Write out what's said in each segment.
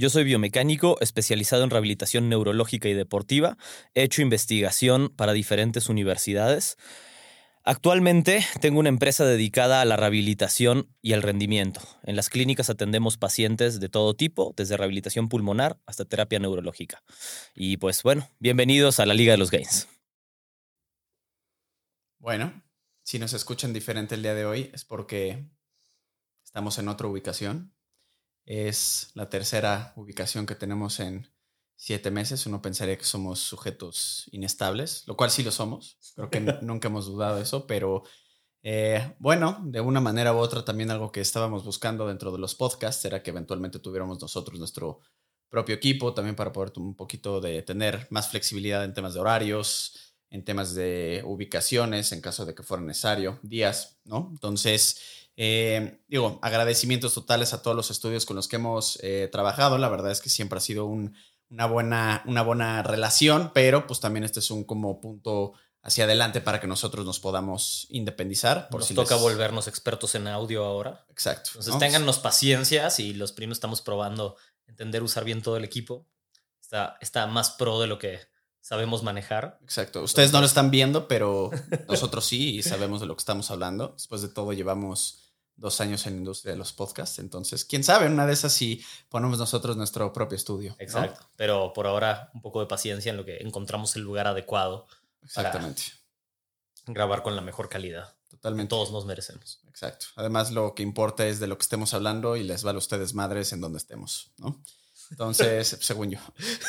Yo soy biomecánico especializado en rehabilitación neurológica y deportiva. He hecho investigación para diferentes universidades. Actualmente tengo una empresa dedicada a la rehabilitación y al rendimiento. En las clínicas atendemos pacientes de todo tipo, desde rehabilitación pulmonar hasta terapia neurológica. Y pues bueno, bienvenidos a la Liga de los Gains. Bueno, si nos escuchan diferente el día de hoy es porque estamos en otra ubicación. Es la tercera ubicación que tenemos en siete meses, uno pensaría que somos sujetos inestables, lo cual sí lo somos. Creo que nunca hemos dudado de eso, pero eh, bueno, de una manera u otra también algo que estábamos buscando dentro de los podcasts era que eventualmente tuviéramos nosotros nuestro propio equipo, también para poder un poquito de tener más flexibilidad en temas de horarios, en temas de ubicaciones, en caso de que fuera necesario, días, ¿no? Entonces, eh, digo, agradecimientos totales a todos los estudios con los que hemos eh, trabajado. La verdad es que siempre ha sido un una buena, una buena relación, pero pues también este es un como punto hacia adelante para que nosotros nos podamos independizar. Por nos si toca volvernos expertos en audio ahora. Exacto. Entonces téngannos paciencia si los primos estamos probando entender, usar bien todo el equipo. Está, está más pro de lo que sabemos manejar. Exacto. Ustedes no lo están viendo, pero nosotros sí y sabemos de lo que estamos hablando. Después de todo llevamos dos años en la industria de los podcasts. Entonces, quién sabe, una de esas sí ponemos nosotros nuestro propio estudio. Exacto. Pero por ahora, un poco de paciencia en lo que encontramos el lugar adecuado. Exactamente. grabar con la mejor calidad. Totalmente. Todos nos merecemos. Exacto. Además, lo que importa es de lo que estemos hablando y les vale a ustedes madres en donde estemos, ¿no? Entonces, según yo.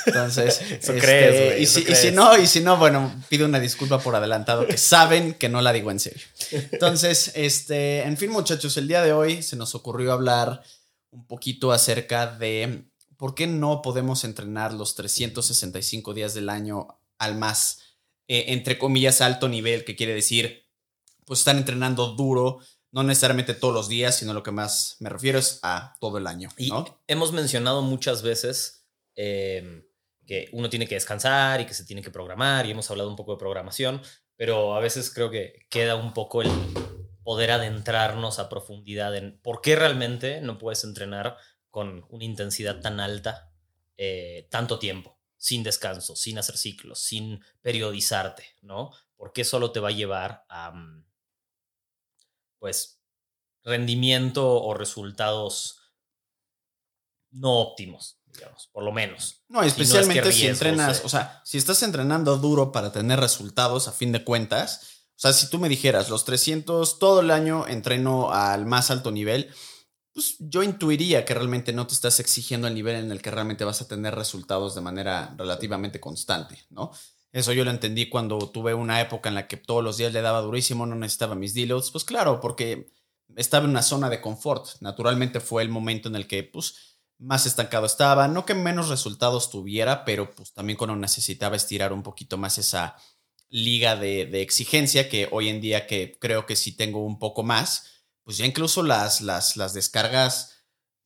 Entonces, eso crees, este, y, si, y, si, no, y si no, bueno, pido una disculpa por adelantado, que saben que no la digo en serio. Entonces, este, en fin, muchachos, el día de hoy se nos ocurrió hablar un poquito acerca de por qué no podemos entrenar los 365 días del año al más, eh, entre comillas, alto nivel, que quiere decir, pues están entrenando duro no necesariamente todos los días, sino lo que más me refiero es a todo el año. Y hemos mencionado muchas veces em, que uno tiene que descansar y que se tiene que programar, y hemos hablado un poco de programación, pero a veces creo que queda un poco el poder adentrarnos a profundidad en por qué realmente no puedes entrenar con una intensidad tan alta eh, tanto tiempo, sin descanso, sin hacer ciclos, sin periodizarte, ¿no? ¿Por qué solo te va a llevar a mm, pues, rendimiento o resultados no óptimos, digamos, por lo menos. No, especialmente si, entrenas, o sea, si estás entrenando duro para tener resultados a fin de cuentas, o sea, si tú me dijeras, los 300 todo el año entreno al más alto nivel, pues yo intuiría que realmente no te estás exigiendo el nivel en el que realmente vas a tener resultados de manera relativamente constante, ¿no? Eso yo lo entendí cuando tuve una época en la que todos los días le daba durísimo, no necesitaba mis deloads. Pues claro, porque estaba en una zona de confort. Naturalmente fue el momento en el que, pues, más estancado estaba. No que menos resultados tuviera, pero pues también cuando necesitaba estirar un poquito más esa liga de, de exigencia que hoy en día que creo que sí tengo un poco más, pues ya incluso las, las, las descargas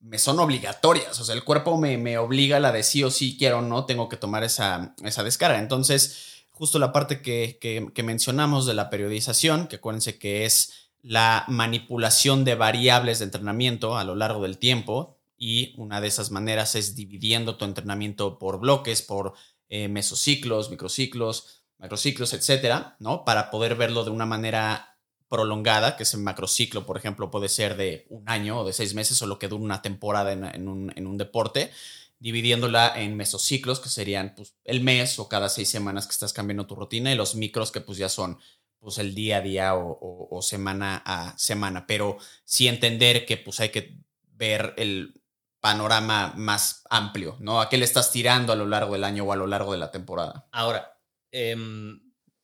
me son obligatorias. O sea, el cuerpo me, me, obliga a la de sí o sí quiero o no, tengo que tomar esa, esa descarga. Entonces, justo la parte que, que, mencionamos de la periodización, que acuérdense que es la manipulación de variables de entrenamiento a lo largo del tiempo. Y una de esas maneras es dividiendo tu entrenamiento por bloques, por eh, mesociclos, microciclos, macrociclos, etcétera, ¿no? Para poder verlo de una manera prolongada, que es el macrociclo, por ejemplo, puede ser de un año o de seis meses o lo que dura una temporada en, un, deporte, dividiéndola en mesociclos, que serían pues, el mes o cada seis semanas que estás cambiando tu rutina, y los micros, que pues ya son pues el día a día o, semana a semana, pero sí entender que pues hay que ver el panorama más amplio, ¿no? ¿A qué le estás tirando a lo largo del año o a lo largo de la temporada? Ahora, em,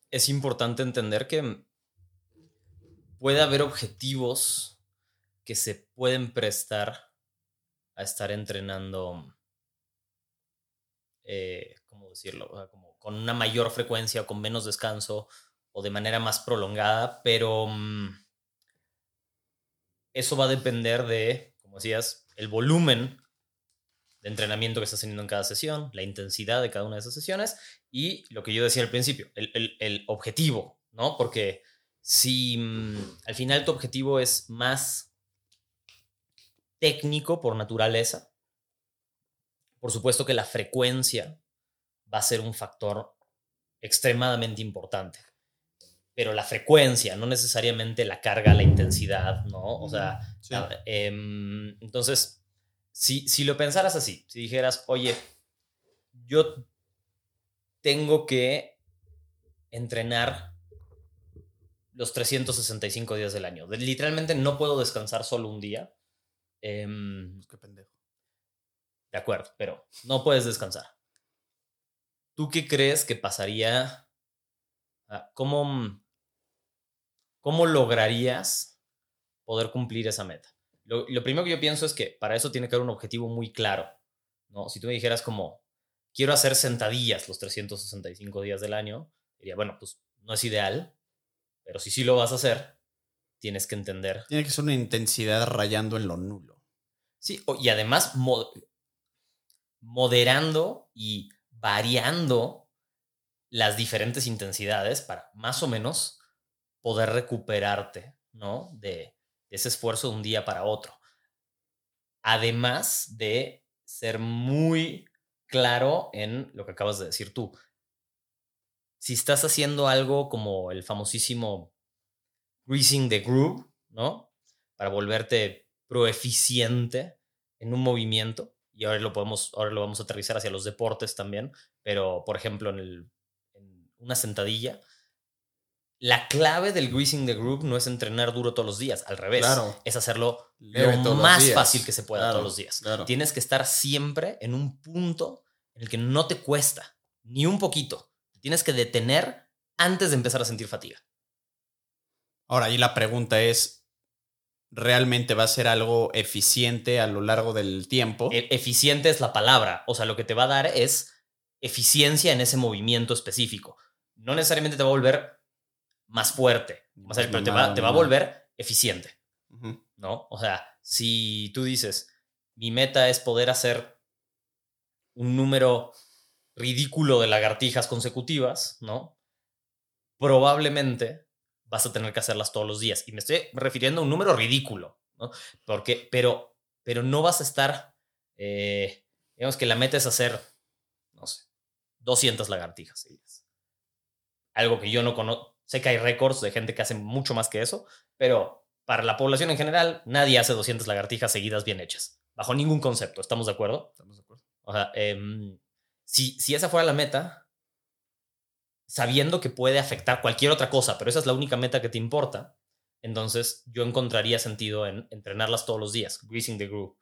es importante entender que puede haber objetivos que se pueden prestar a estar entrenando, eh, ¿cómo decirlo? como con una mayor frecuencia con menos descanso o de manera más prolongada, pero mm, eso va a depender de, como decías, el volumen de entrenamiento que estás teniendo en cada sesión, la intensidad de cada una de esas sesiones y lo que yo decía al principio, el, objetivo, ¿no? Porque si mm, al final tu objetivo es más técnico por naturaleza, por supuesto que la frecuencia va a ser un factor extremadamente importante. Pero la frecuencia, no necesariamente la carga, la intensidad, ¿no? O sea, em, entonces, si, si lo pensaras así, si dijeras, oye, yo tengo que entrenar los 365 días del año. Literalmente no puedo descansar solo un día. Em, Qué pendejo. De acuerdo, pero no puedes descansar. ¿Tú qué crees que pasaría? ¿Cómo, cómo lograrías poder cumplir esa meta? Lo, primero que yo pienso es que para eso tiene que haber un objetivo muy claro. ¿no? Si tú me dijeras como, quiero hacer sentadillas los 365 días del año, diría, bueno, pues no es ideal, pero si sí lo vas a hacer, tienes que entender. Tiene que ser una intensidad rayando en lo nulo. Sí, y además moderando y variando las diferentes intensidades para más o menos poder recuperarte, ¿no? De, ese esfuerzo de un día para otro. Además de ser muy claro en lo que acabas de decir tú. Si estás haciendo algo como el famosísimo greasing the groove, ¿no? Para volverte proeficiente en un movimiento, y ahora lo podemos, ahora lo vamos a aterrizar hacia los deportes también, pero por ejemplo en, el, una sentadilla, la clave del greasing the groove no es entrenar duro todos los días, al revés, es hacerlo lo más fácil que se pueda todos los días. Tienes que estar siempre en un punto en el que no te cuesta ni un poquito. Tienes que detener antes de empezar a sentir fatiga. Ahora, ahí la pregunta es, realmente va a ser algo eficiente a lo largo del tiempo. E, eficiente es la palabra, o sea, lo que te va a dar es eficiencia en ese movimiento específico. No necesariamente te va a volver más fuerte, pero te va, te va, a volver eficiente, ¿no? O sea, si tú dices, mi meta es poder hacer un número ridículo de lagartijas consecutivas, ¿no? Probablemente vas a tener que hacerlas todos los días. Y me estoy refiriendo a un número ridículo, ¿no? Porque, pero, pero no vas a estar, eh, digamos que la meta es hacer, no sé, 200 lagartijas seguidas. Algo que yo no conozco, sé que hay récords de gente que hace mucho más que eso, pero para la población en general, nadie hace 200 lagartijas seguidas bien hechas, bajo ningún concepto, ¿estamos de acuerdo? Estamos de acuerdo. O sea, em, si, esa fuera la meta, sabiendo que puede afectar cualquier otra cosa, pero esa es la única meta que te importa, entonces yo encontraría sentido en entrenarlas todos los días, greasing the groove.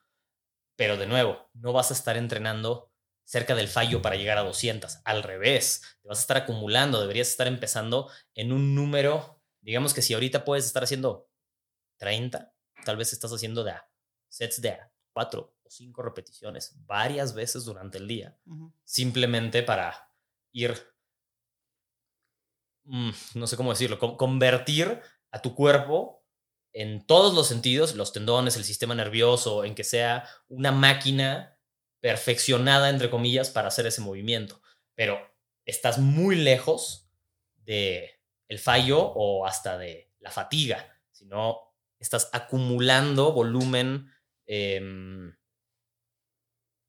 Pero de nuevo, no vas a estar entrenando cerca del fallo para llegar a 200. Al revés, te vas a estar acumulando, deberías estar empezando en un número, digamos que si ahorita puedes estar haciendo 30, tal vez estás haciendo de sets de 4 o 5 repeticiones varias veces durante el día, simplemente para ir Mm, no sé cómo decirlo, convertir a tu cuerpo en todos los sentidos, los tendones, el sistema nervioso, en que sea una máquina perfeccionada, entre comillas, para hacer ese movimiento. Pero estás muy lejos de el fallo o hasta de la fatiga, sino estás acumulando volumen em,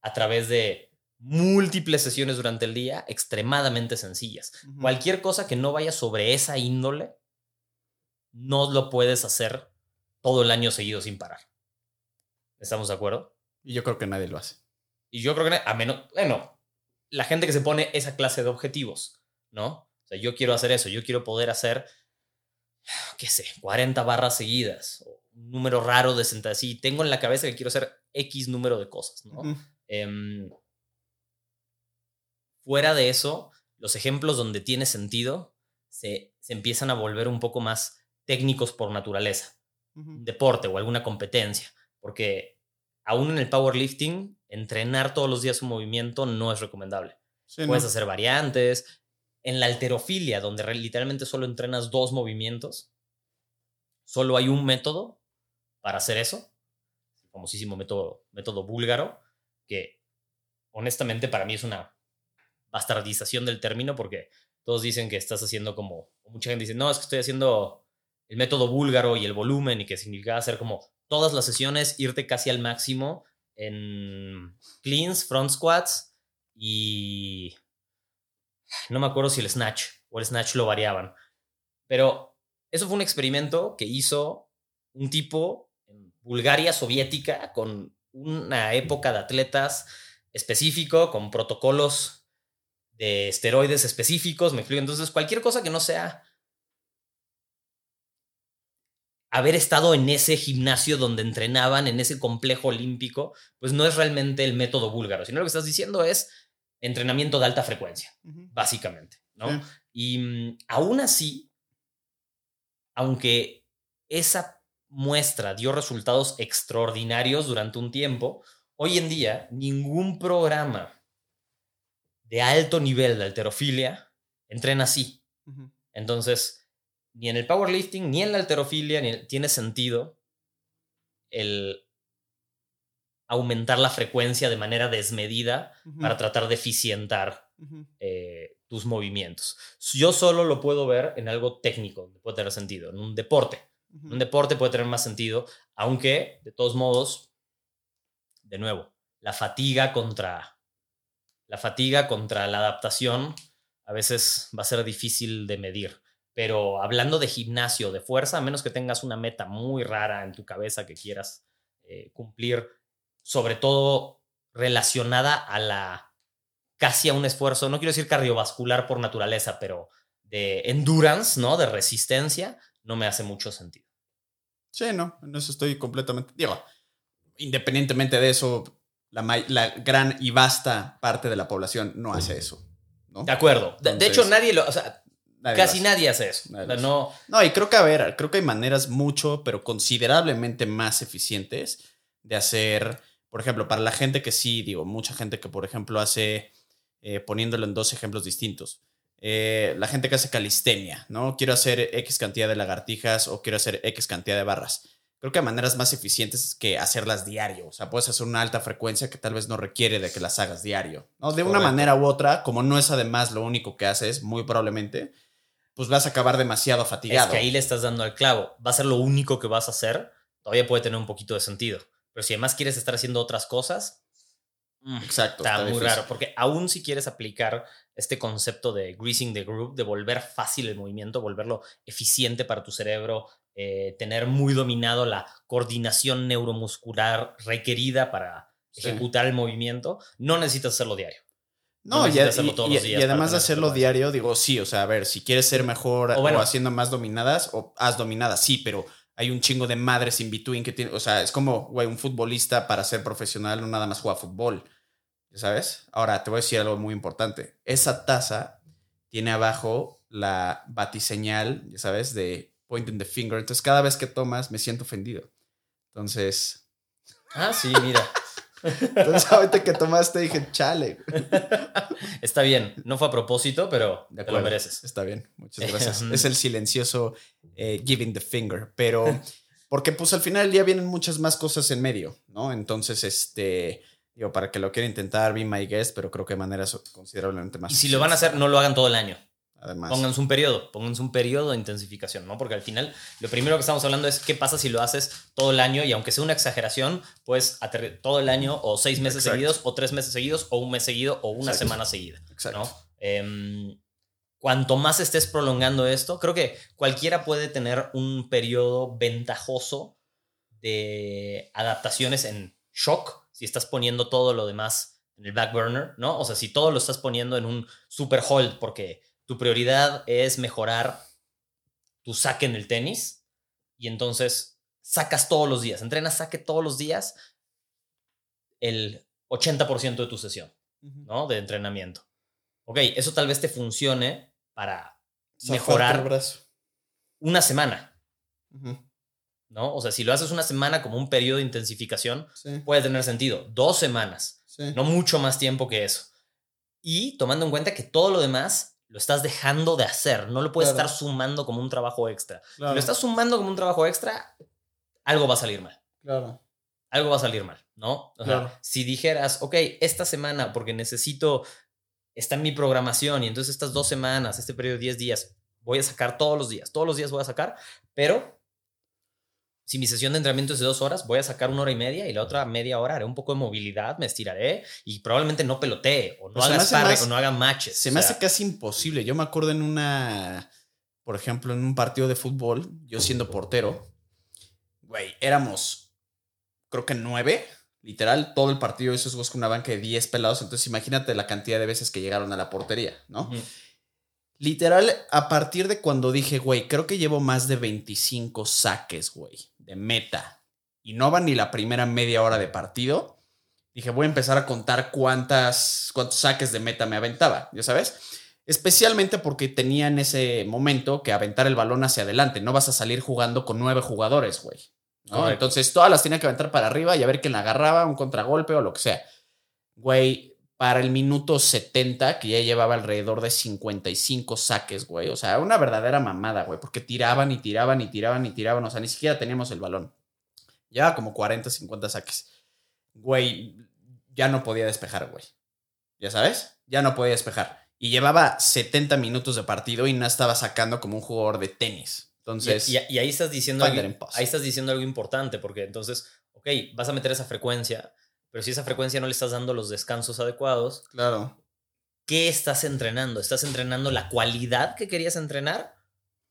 a través de múltiples sesiones durante el día extremadamente sencillas. Cualquier cosa que no vaya sobre esa índole, no lo puedes hacer todo el año seguido sin parar. ¿Estamos de acuerdo? Y yo creo que nadie lo hace. Y yo creo que, a menos, bueno, la gente que se pone esa clase de objetivos, ¿no? O sea, yo quiero hacer eso, yo quiero poder hacer, qué sé, 40 barras seguidas, o un número raro de sentadas. Y tengo en la cabeza que quiero hacer X número de cosas, ¿no? Fuera de eso, los ejemplos donde tiene sentido se, empiezan a volver un poco más técnicos por naturaleza. deporte o alguna competencia. Porque aún en el powerlifting, entrenar todos los días un movimiento no es recomendable. Puedes hacer variantes, En la alterofilia, donde literalmente solo entrenas dos movimientos, solo hay un método para hacer eso, el famosísimo método, método búlgaro, que honestamente para mí es una bastardización del término porque todos dicen que estás haciendo como, mucha gente dice, no, es que estoy haciendo el método búlgaro y el volumen y que significa hacer como todas las sesiones, irte casi al máximo en cleans, front squats y no me acuerdo si el snatch o el snatch lo variaban. Pero eso fue un experimento que hizo un tipo en Bulgaria soviética con una época de atletas específico, con protocolos de esteroides específicos, me explico. Entonces, cualquier cosa que no sea haber estado en ese gimnasio donde entrenaban, en ese complejo olímpico, pues no es realmente el método búlgaro, sino lo que estás diciendo es entrenamiento de alta frecuencia, básicamente, ¿no? Y mm, aún así, aunque esa muestra dio resultados extraordinarios durante un tiempo, hoy en día ningún programa de alto nivel de alterofilia entrena así. Entonces, ni en el powerlifting, ni en la alterofilia, ni tiene sentido el aumentar la frecuencia de manera desmedida para tratar de eficientar eh, tus movimientos. Yo solo lo puedo ver en algo técnico, puede tener sentido, en un deporte. Un deporte puede tener más sentido, aunque de todos modos, de nuevo, la fatiga contra la fatiga contra la adaptación a veces va a ser difícil de medir. Pero hablando de gimnasio, de fuerza, a menos que tengas una meta muy rara en tu cabeza que quieras eh, cumplir, sobre todo relacionada a la casi a un esfuerzo, no quiero decir cardiovascular por naturaleza, pero de endurance, ¿no? De resistencia, no me hace mucho sentido. Sí, no, en eso estoy completamente. Digo, independientemente de eso, la, la gran y vasta parte de la población no hace eso. ¿no? De acuerdo. de, hecho, nadie lo. O sea, Casi nadie hace eso. no... no, y creo que, a ver, creo que hay maneras mucho, pero considerablemente más eficientes de hacer, por ejemplo, para la gente que sí, digo, mucha gente que, por ejemplo, hace, eh, poniéndolo en dos ejemplos distintos, eh, la gente que hace calistenia, ¿no? Quiero hacer X cantidad de lagartijas o quiero hacer X cantidad de barras. Creo que hay maneras más eficientes que hacerlas diario. O sea, puedes hacer una alta frecuencia que tal vez no requiere de que las hagas diario. ¿no? De una manera u otra, como no es además lo único que haces, muy probablemente, pues vas a acabar demasiado fatigado. Es que ahí le estás dando al clavo. Va a ser lo único que vas a hacer. Todavía puede tener un poquito de sentido. Pero si además quieres estar haciendo otras cosas, Exacto, está, muy raro. Porque aún si quieres aplicar este concepto de greasing the group, de volver fácil el movimiento, volverlo eficiente para tu cerebro, eh, tener muy dominado la coordinación neuromuscular requerida para ejecutar el movimiento, no necesitas hacerlo diario. No, y, además de hacerlo diario, digo, sí, o sea, a ver, si quieres ser mejor o, haciendo más dominadas, o haz dominadas, sí, pero hay un chingo de madres in between que tiene, o sea, es como, güey, un futbolista para ser profesional no nada más juega fútbol, ¿sabes? Ahora, te voy a decir algo muy importante. Esa taza tiene abajo la batiseñal, ya sabes, de pointing the finger. Entonces, cada vez que tomas, me siento ofendido. Entonces... Ah, sí, mira. Entonces, ahorita que tomaste dije, chale. Está bien, no fue a propósito, pero te lo mereces. Está bien, muchas gracias. es el silencioso eh, giving the finger, pero porque pues al final del día vienen muchas más cosas en medio, ¿no? Entonces, este, digo, para que lo quiera intentar, be my guest, pero creo que de maneras considerablemente más. Y si lo van a hacer, no lo hagan todo el año. Además. Pónganse un periodo, pónganse un periodo de intensificación, ¿no? Porque al final lo primero que estamos hablando es qué pasa si lo haces todo el año y aunque sea una exageración, pues todo el año o seis meses seguidos o tres meses seguidos o un mes seguido o una semana seguida, ¿no? Em, cuanto más estés prolongando esto, creo que cualquiera puede tener un periodo ventajoso de adaptaciones en shock si estás poniendo todo lo demás en el back burner, ¿no? O sea, si todo lo estás poniendo en un super hold porque tu prioridad es mejorar tu saque en el tenis y entonces sacas todos los días, entrenas saque todos los días el 80% de tu sesión, ¿no? De entrenamiento. Ok, eso tal vez te funcione para mejorar una semana. ¿No? O sea, si lo haces una semana como un periodo de intensificación, puede tener sentido. Dos semanas, no mucho más tiempo que eso. Y tomando en cuenta que todo lo demás lo estás dejando de hacer. No lo puedes estar sumando como un trabajo extra. Si lo estás sumando como un trabajo extra, algo va a salir mal. Claro. Algo va a salir mal, ¿no? O sea, si dijeras, ok, esta semana, porque necesito, está en mi programación y entonces estas dos semanas, este periodo de 10 días, voy a sacar todos los días, todos los días voy a sacar, pero si mi sesión de entrenamiento es de dos horas, voy a sacar una hora y media y la otra media hora haré un poco de movilidad, me estiraré y probablemente no pelotee o no pues haga sparring o no haga matches. Se me hace casi imposible. Yo me acuerdo en una, por ejemplo, en un partido de fútbol, yo siendo portero, güey, éramos, creo que nueve, literal, todo el partido, eso es con una banca de diez pelados. Entonces imagínate la cantidad de veces que llegaron a la portería, ¿no? Literal, a partir de cuando dije, güey, creo que llevo más de 25 saques, güey, de meta, y no va ni la primera media hora de partido, dije, voy a empezar a contar cuántas, cuántos saques de meta me aventaba, ¿ya sabes? Especialmente porque tenía en ese momento que aventar el balón hacia adelante. No vas a salir jugando con nueve jugadores, güey. Entonces todas las tenía que aventar para arriba y a ver quién la agarraba, un contragolpe o lo que sea. Güey, para el minuto 70, que ya llevaba alrededor de 55 saques, güey. O sea, una verdadera mamada, güey, porque tiraban y tiraban y tiraban y tiraban. O sea, ni siquiera teníamos el balón. Ya como 40, 50 saques. Güey, ya no podía despejar, güey. ¿Ya sabes? Ya no podía despejar. Y llevaba 70 minutos de partido y no estaba sacando como un jugador de tenis. Entonces. Y, ahí estás diciendo algo, ahí estás diciendo algo importante, porque entonces, ok, vas a meter esa frecuencia pero si esa frecuencia no le estás dando los descansos adecuados, claro. ¿Qué estás entrenando? ¿Estás entrenando la cualidad que querías entrenar?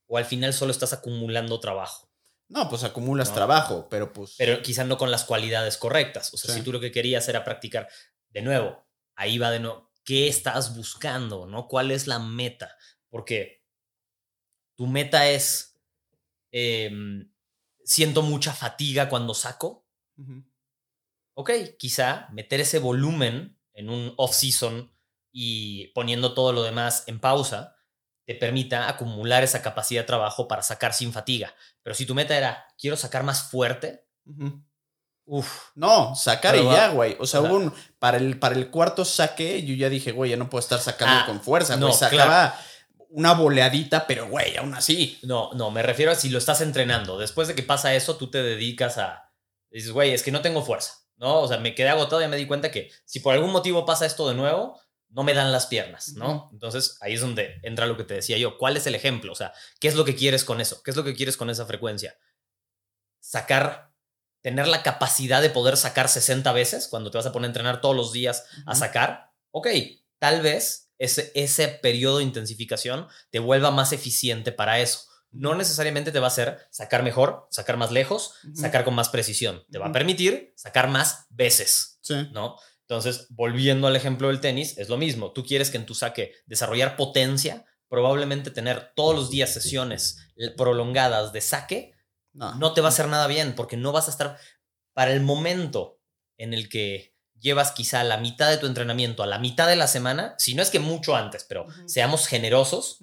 ¿O al final solo estás acumulando trabajo? No, pues acumulas trabajo, pero pues. Pero quizás no con las cualidades correctas. O sea, si tú lo que querías era practicar, de nuevo, ahí va de nuevo. ¿Qué estás buscando? ¿No? ¿Cuál es la meta? Porque tu meta es. Em, siento mucha fatiga cuando saco ok, quizá meter ese volumen en un off-season y poniendo todo lo demás en pausa, te permita acumular esa capacidad de trabajo para sacar sin fatiga. Pero si tu meta era, quiero sacar más fuerte, Uf. No, sacar y ya, güey. O sea, un, para, el, para el cuarto saque, yo ya dije, güey, ya no puedo estar sacando ah, con fuerza. No, sacaba una boleadita, pero güey, aún así. No, no, me refiero a si lo estás entrenando. Después de que pasa eso, tú te dedicas a. Dices, güey, es que no tengo fuerza. ¿No? O sea, me quedé agotado y me di cuenta que si por algún motivo pasa esto de nuevo, no me dan las piernas, ¿no? Entonces ahí es donde entra lo que te decía yo. ¿Cuál es el ejemplo? O sea, ¿qué es lo que quieres con eso? ¿Qué es lo que quieres con esa frecuencia? Sacar, tener la capacidad de poder sacar 60 veces cuando te vas a poner a entrenar todos los días a sacar. Ok, tal vez ese, ese periodo de intensificación te vuelva más eficiente para eso no necesariamente te va a hacer sacar mejor, sacar más lejos, sacar con más precisión. Te va a permitir sacar más veces, ¿no? Entonces, volviendo al ejemplo del tenis, es lo mismo. Tú quieres que en tu saque desarrollar potencia, probablemente tener todos los días sesiones prolongadas de saque, no, no te va a hacer nada bien porque no vas a estar para el momento en el que llevas quizá la mitad de tu entrenamiento a la mitad de la semana, si no es que mucho antes, pero seamos generosos,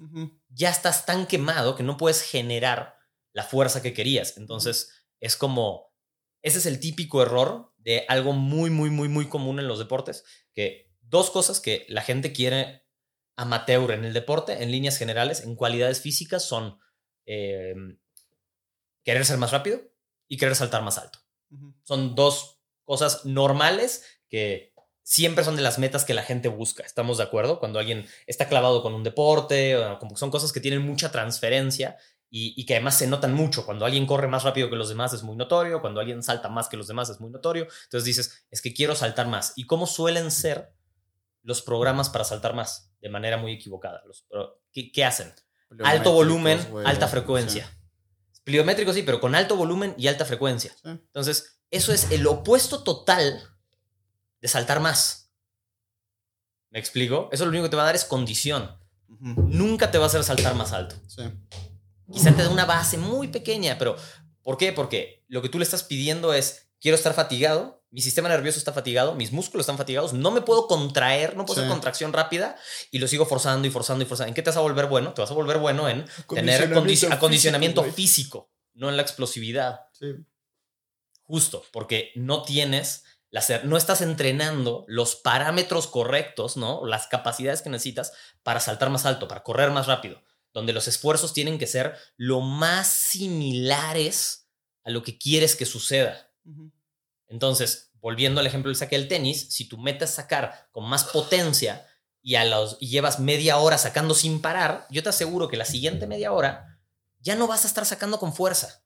ya estás tan quemado que no puedes generar la fuerza que querías. Entonces, es como, ese es el típico error de algo muy, muy, muy, muy común en los deportes, que dos cosas que la gente quiere amateur en el deporte, en líneas generales, en cualidades físicas, son em, querer ser más rápido y querer saltar más alto. Son dos cosas normales que siempre son de las metas que la gente busca. ¿Estamos de acuerdo? Cuando alguien está clavado con un deporte, como son cosas que tienen mucha transferencia y, que además se notan mucho. Cuando alguien corre más rápido que los demás es muy notorio, cuando alguien salta más que los demás es muy notorio. Entonces dices, es que quiero saltar más. ¿Y cómo suelen ser los programas para saltar más? De manera muy equivocada. Los, ¿qué, hacen? Alto volumen, alta frecuencia. Sí. Pliométrico sí, pero con alto volumen y alta frecuencia. Entonces, eso es el opuesto total de saltar más. ¿Me explico? Eso lo único que te va a dar es condición. Nunca te va a hacer saltar más alto. Sí. Quizá te da una base muy pequeña, pero ¿por qué? Porque lo que tú le estás pidiendo es, quiero estar fatigado, mi sistema nervioso está fatigado, mis músculos están fatigados, no me puedo contraer, no puedo hacer contracción rápida y lo sigo forzando y forzando y forzando. ¿En qué te vas a volver bueno? Te vas a volver bueno en tener acondicionamiento físico, no en la explosividad. Sí. Justo, porque no tienes no estás entrenando los parámetros correctos, ¿no? Las capacidades que necesitas para saltar más alto, para correr más rápido, donde los esfuerzos tienen que ser lo más similares a lo que quieres que suceda. Entonces, volviendo al ejemplo del saque del tenis, si tú metes sacar con más potencia y, a los, y llevas media hora sacando sin parar, yo te aseguro que la siguiente media hora ya no vas a estar sacando con fuerza.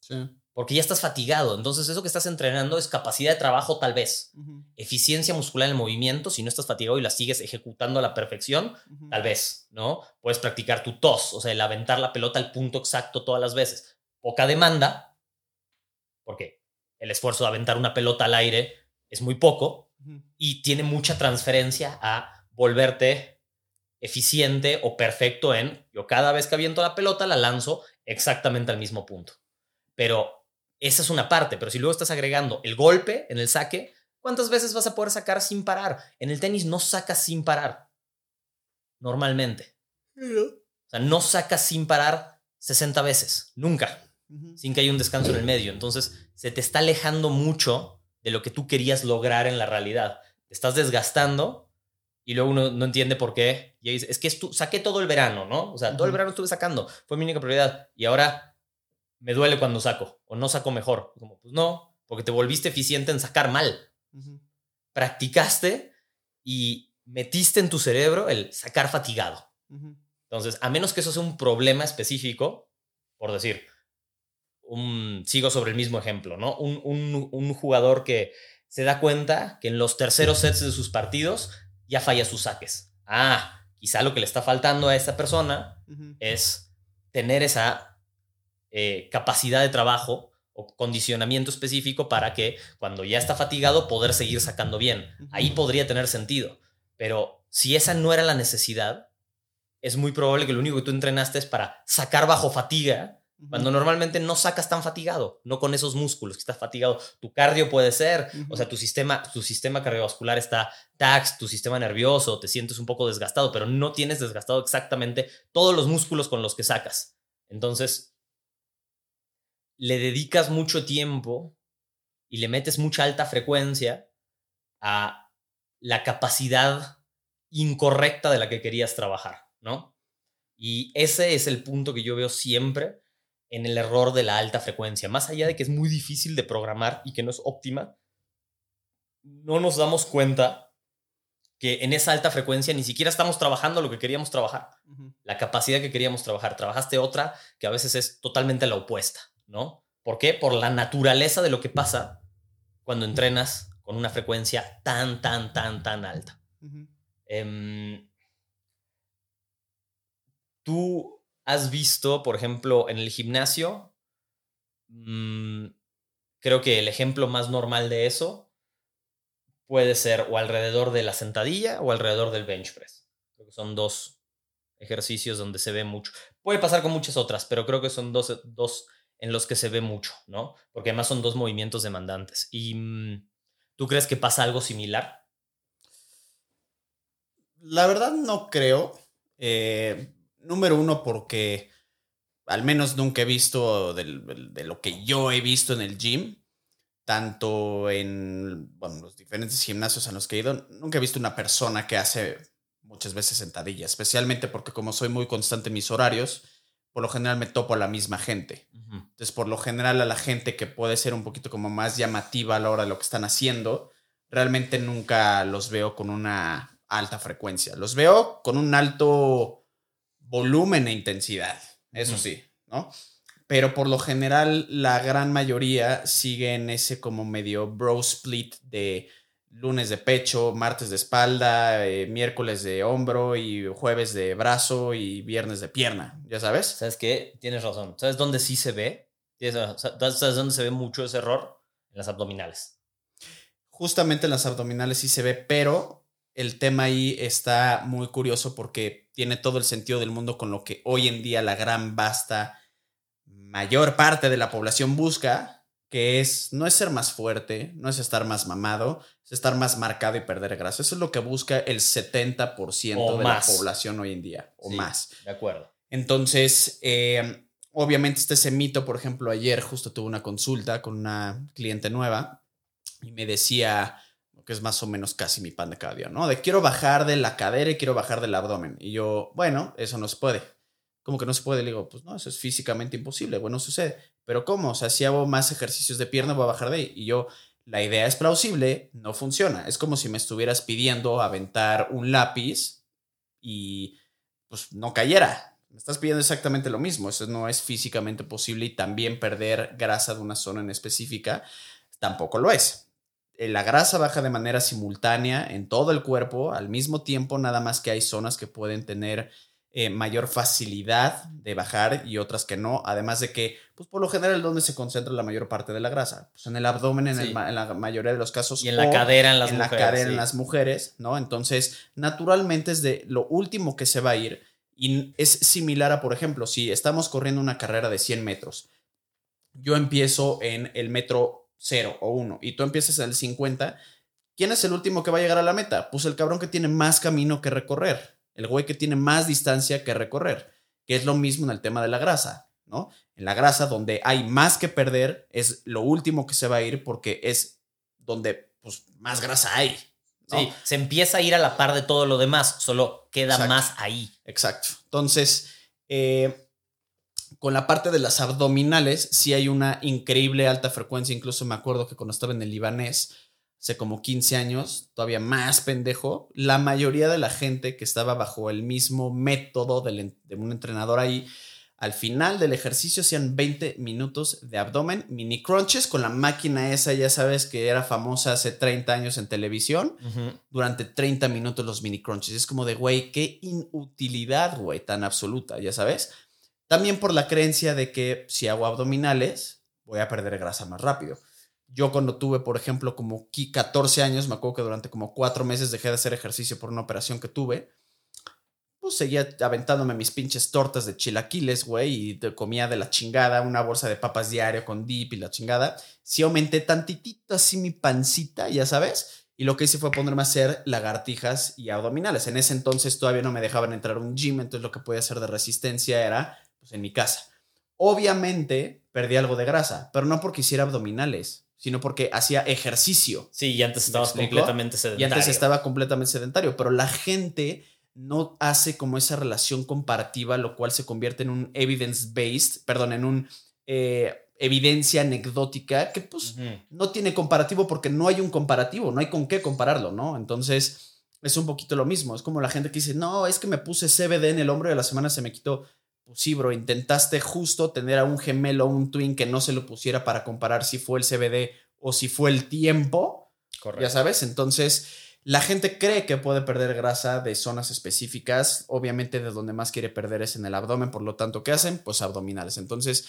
Sí porque ya estás fatigado. Entonces, eso que estás entrenando es capacidad de trabajo, tal vez. Eficiencia muscular en el movimiento, si no estás fatigado y la sigues ejecutando a la perfección, tal vez, ¿no? Puedes practicar tu tos, o sea, el aventar la pelota al punto exacto todas las veces. Poca demanda, porque el esfuerzo de aventar una pelota al aire es muy poco y tiene mucha transferencia a volverte eficiente o perfecto en yo cada vez que aviento la pelota la lanzo exactamente al mismo punto. Pero esa es una parte, pero si luego estás agregando el golpe en el saque, ¿cuántas veces vas a poder sacar sin parar? En el tenis no sacas sin parar. Normalmente. O sea, no sacas sin parar 60 veces. Nunca. Sin que haya un descanso en el medio. Entonces, se te está alejando mucho de lo que tú querías lograr en la realidad. Te estás desgastando y luego uno no entiende por qué. Y dice, es que saqué todo el verano, ¿no? O sea, todo el verano estuve sacando. Fue mi única prioridad. Y ahora me duele cuando saco o no saco mejor. Como, pues no, porque te volviste eficiente en sacar mal. Practicaste y metiste en tu cerebro el sacar fatigado. Entonces, a menos que eso sea un problema específico, por decir, un, sigo sobre el mismo ejemplo, ¿no? Un, un, jugador que se da cuenta que en los terceros sets de sus partidos ya falla sus saques. Ah, quizá lo que le está faltando a esa persona es tener esa eh, capacidad de trabajo o condicionamiento específico para que cuando ya está fatigado poder seguir sacando bien. Ahí podría tener sentido. Pero si esa no era la necesidad, es muy probable que lo único que tú entrenaste es para sacar bajo fatiga, cuando normalmente no sacas tan fatigado, no con esos músculos que estás fatigado. Tu cardio puede ser, o sea, tu sistema, tu sistema cardiovascular está tax, tu sistema nervioso, te sientes un poco desgastado, pero no tienes desgastado exactamente todos los músculos con los que sacas. Entonces, le dedicas mucho tiempo y le metes mucha alta frecuencia a la capacidad incorrecta de la que querías trabajar, ¿no? Y ese es el punto que yo veo siempre en el error de la alta frecuencia. Más allá de que es muy difícil de programar y que no es óptima, no nos damos cuenta que en esa alta frecuencia ni siquiera estamos trabajando lo que queríamos trabajar, la capacidad que queríamos trabajar. Trabajaste otra que a veces es totalmente la opuesta. ¿No? ¿Por qué? Por la naturaleza de lo que pasa cuando entrenas con una frecuencia tan, tan, tan, tan alta. Em, Tú has visto, por ejemplo, en el gimnasio, mm, creo que el ejemplo más normal de eso puede ser o alrededor de la sentadilla o alrededor del bench press. Creo que son dos ejercicios donde se ve mucho. Puede pasar con muchas otras, pero creo que son dos, dos en los que se ve mucho, ¿no? Porque además son dos movimientos demandantes. ¿Y mm, tú crees que pasa algo similar? La verdad no creo. Eh, número uno, porque al menos nunca he visto de lo que yo he visto en el gym, tanto en los diferentes gimnasios a los que he ido, nunca he visto una persona que hace muchas veces sentadillas, especialmente porque como soy muy constante en mis horarios, por lo general me topo a la misma gente. Entonces, por lo general a la gente que puede ser un poquito como más llamativa a la hora de lo que están haciendo, realmente nunca los veo con una alta frecuencia. Los veo con un alto volumen e intensidad, eso sí, ¿no? Pero por lo general la gran mayoría siguen ese como medio bro split de lunes de pecho, martes de espalda, eh, miércoles de hombro y jueves de brazo y viernes de pierna, ¿ya sabes? ¿Sabes qué? Tienes razón. ¿Sabes dónde sí se ve? ¿Sabes dónde se ve mucho ese error? En las abdominales. Justamente en las abdominales sí se ve, pero el tema ahí está muy curioso porque tiene todo el sentido del mundo con lo que hoy en día la gran vasta mayor parte de la población busca, que es, no es ser más fuerte, no es estar más mamado, es estar más marcado y perder grasa. Eso es lo que busca el 70% de la población hoy en día, o más. De acuerdo. Entonces, em, obviamente está ese mito, por ejemplo, ayer justo tuve una consulta con una cliente nueva y me decía, que es más o menos casi mi pan de cada día, ¿no? De quiero bajar de la cadera y quiero bajar del abdomen. Y yo, bueno, eso no se puede. ¿Cómo que no se puede? Le digo, pues no, eso es físicamente imposible, bueno, sucede. Pero ¿cómo? O sea, si hago más ejercicios de pierna, voy a bajar de ahí. Y yo, la idea es plausible, no funciona. Es como si me estuvieras pidiendo aventar un lápiz y pues no cayera. Me estás pidiendo exactamente lo mismo. Eso no es físicamente posible y también perder grasa de una zona en específica tampoco lo es. Eh, la grasa baja de manera simultánea en todo el cuerpo al mismo tiempo, nada más que hay zonas que pueden tener eh, mayor facilidad de bajar y otras que no, además de que, pues por lo general, ¿dónde se concentra la mayor parte de la grasa? Pues en el abdomen en, la mayoría de los casos. Y en la cadera en las en mujeres. la cadera en las mujeres, ¿no? Entonces, naturalmente es de lo último que se va a ir y es similar a, por ejemplo, si estamos corriendo una carrera de 100 metros, yo empiezo en el metro 0 o 1 y tú empiezas en el 50, ¿quién es el último que va a llegar a la meta? Pues el cabrón que tiene más camino que recorrer, el güey que tiene más distancia que recorrer, que es lo mismo en el tema de la grasa, ¿no? En la grasa donde hay más que perder es lo último que se va a ir porque es donde pues, más grasa hay. Sí, se empieza a ir a la par de todo lo demás, solo queda más ahí. Exacto. Entonces, eh, con la parte de las abdominales, sí hay una increíble alta frecuencia. Incluso me acuerdo que cuando estaba en el libanés, hace como 15 años, todavía más pendejo, la mayoría de la gente que estaba bajo el mismo método de un entrenador ahí, al final del ejercicio hacían 20 minutos de abdomen, mini crunches con la máquina esa, ya sabes que era famosa hace 30 años en televisión, durante 30 minutos los mini crunches. Es como de, güey, qué inutilidad, güey, tan absoluta, ya sabes. También por la creencia de que si hago abdominales, voy a perder grasa más rápido. Yo cuando tuve, por ejemplo, como 14 años, me acuerdo que durante como cuatro meses dejé de hacer ejercicio por una operación que tuve, pues seguía aventándome mis pinches tortas de chilaquiles, güey, y comía de la chingada, una bolsa de papas diario con dip y la chingada. Sí aumenté tantitito así mi pancita, ya sabes, y lo que hice fue ponerme a hacer lagartijas y abdominales. En ese entonces todavía no me dejaban entrar a un gym, entonces lo que podía hacer de resistencia era pues, en mi casa. Obviamente perdí algo de grasa, pero no porque hiciera abdominales, sino porque hacía ejercicio. Sí, y antes estabas completamente sedentario. Y antes estaba completamente sedentario, pero la gente no hace como esa relación comparativa, lo cual se convierte en un evidence-based, perdón, en un eh, evidencia anecdótica que pues no tiene comparativo porque no hay un comparativo, no hay con qué compararlo, ¿no? Entonces es un poquito lo mismo, es como la gente que dice, no, es que me puse CBD en el hombro y a la semana se me quitó. Pues sí, bro, intentaste justo tener a un gemelo o un twin que no se lo pusiera para comparar si fue el CBD o si fue el tiempo. Correcto. Ya sabes, entonces la gente cree que puede perder grasa de zonas específicas. Obviamente de donde más quiere perder es en el abdomen, por lo tanto, ¿qué hacen? Pues abdominales. Entonces,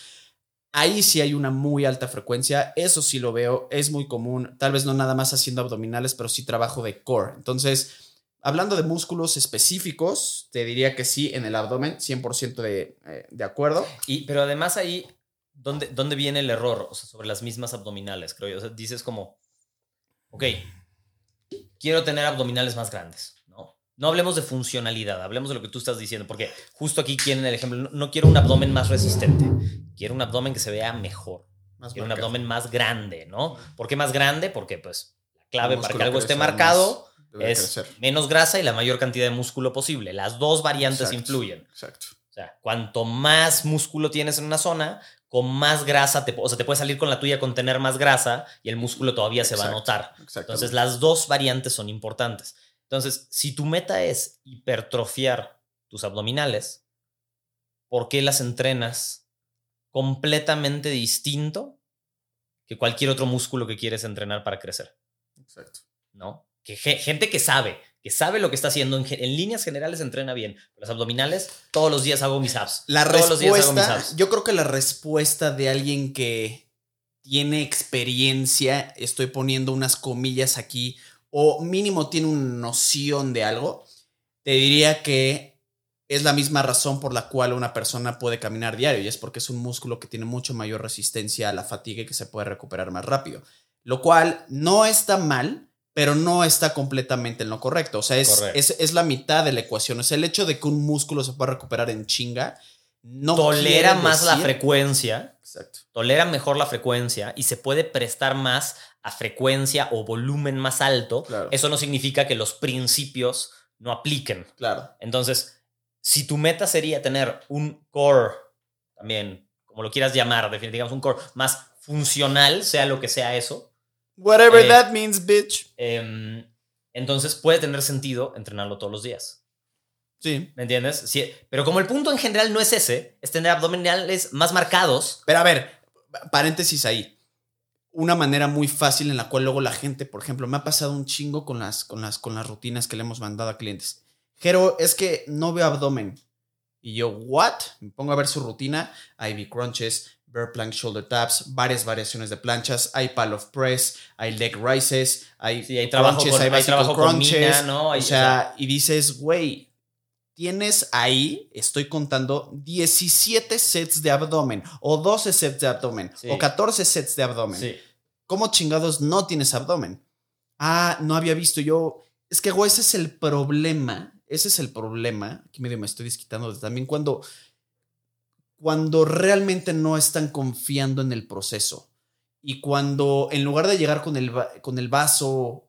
ahí sí hay una muy alta frecuencia. Eso sí lo veo, es muy común. Tal vez no nada más haciendo abdominales, pero sí trabajo de core. Entonces, Hablando de músculos específicos, te diría que sí, en el abdomen, 100% de, eh, de acuerdo. Y, pero además ahí, ¿dónde, ¿dónde viene el error? O sea, sobre las mismas abdominales, creo yo. O sea, dices como, ok, quiero tener abdominales más grandes, ¿no? No hablemos de funcionalidad, hablemos de lo que tú estás diciendo, porque justo aquí quieren el ejemplo, no, quiero un abdomen más resistente, quiero un abdomen que se vea mejor, quiero un abdomen más grande, ¿no? ¿Por qué más grande? Porque pues la clave para que algo esté marcado es menos grasa y la mayor cantidad de músculo posible. Las dos variantes influyen. Exacto. O sea, cuanto más músculo tienes en una zona, con más grasa, te, o sea, te puede salir con la tuya con tener más grasa y el músculo todavía se va a notar. Entonces, las dos variantes son importantes. Entonces, si tu meta es hipertrofiar tus abdominales, ¿por qué las entrenas completamente distinto que cualquier otro músculo que quieres entrenar para crecer? Exacto. ¿No? Que gente que sabe, que sabe lo que está haciendo, en, líneas generales entrena bien. Los abdominales, todos los días hago mis abs. La todos respuesta, los días hago mis abs. yo creo que la respuesta de alguien que tiene experiencia, estoy poniendo unas comillas aquí, o mínimo tiene una noción de algo, te diría que es la misma razón por la cual una persona puede caminar diario, y es porque es un músculo que tiene mucho mayor resistencia a la fatiga y que se puede recuperar más rápido. Lo cual no está mal, pero no está completamente en lo correcto. O sea, es, es, la mitad de la ecuación. Es el hecho de que un músculo se pueda recuperar en chinga. No Tolera más la frecuencia Exacto. Tolera mejor la frecuencia y se puede prestar más a frecuencia o volumen más alto. Eso no significa que los principios no apliquen. Claro. Entonces, si tu meta sería tener un core, también, como lo quieras llamar, definitivamente un core más funcional, sea lo que sea eso. Whatever eh, that means, bitch. Em, entonces puede tener sentido entrenarlo todos los días. Sí. ¿Me entiendes? Sí, pero como el punto en general no es ese, es tener abdominales más marcados. Pero a ver, paréntesis ahí. Una manera muy fácil en la cual luego la gente, por ejemplo, me ha pasado un chingo con las, con las, con las rutinas que le hemos mandado a clientes. Pero es que no veo abdomen. Y yo, ¿what? Me pongo a ver su rutina. Ivy crunches, bear plank shoulder taps, varias variaciones de planchas, hay pal of press, hay leg rises, hay, hay trabajo crunches, hay, trabajo crunches, ¿no? o sea, y dices, güey, tienes ahí, estoy contando 17 sets de abdomen, o 12 sets de abdomen, o 14 sets de abdomen. Sí. ¿Cómo chingados no tienes abdomen? Ah, no había visto yo. Es que, güey, ese es el problema. Ese es el problema. Aquí medio me estoy desquitando también cuando cuando realmente no están confiando en el proceso y cuando en lugar de llegar con el, con el vaso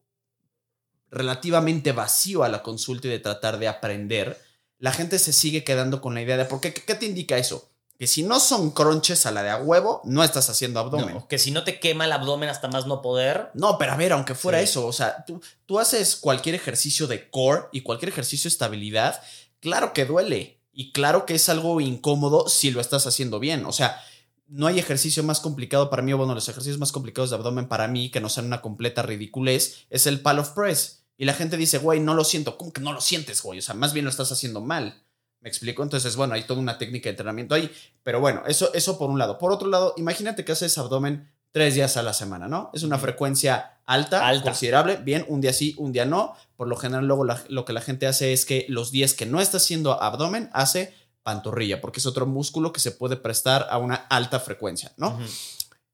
relativamente vacío a la consulta y de tratar de aprender, la gente se sigue quedando con la idea de, ¿por qué? ¿Qué te indica eso? Que si no son crunches a la de a huevo, no estás haciendo abdomen. que si no te quema el abdomen hasta más no poder. No, pero a ver, aunque fuera eso, o sea, tú, tú haces cualquier ejercicio de core y cualquier ejercicio de estabilidad, claro que duele. Y claro que es algo incómodo si lo estás haciendo bien. O sea, no hay ejercicio más complicado para mí, o bueno, los ejercicios más complicados de abdomen para mí, que no sean una completa ridiculez, es el pal of press. Y la gente dice, güey, no lo siento. ¿Cómo que no lo sientes, güey? O sea, más bien lo estás haciendo mal. ¿Me explico? Entonces, bueno, hay toda una técnica de entrenamiento ahí. Pero bueno, eso, eso por un lado. Por otro lado, imagínate que haces abdomen tres días a la semana, ¿no? Es una frecuencia alta, alta. considerable. Bien, un día sí, un día no. Por lo general, luego lo que la gente hace es que los días que no está haciendo abdomen, hace pantorrilla, porque es otro músculo que se puede prestar a una alta frecuencia, ¿no?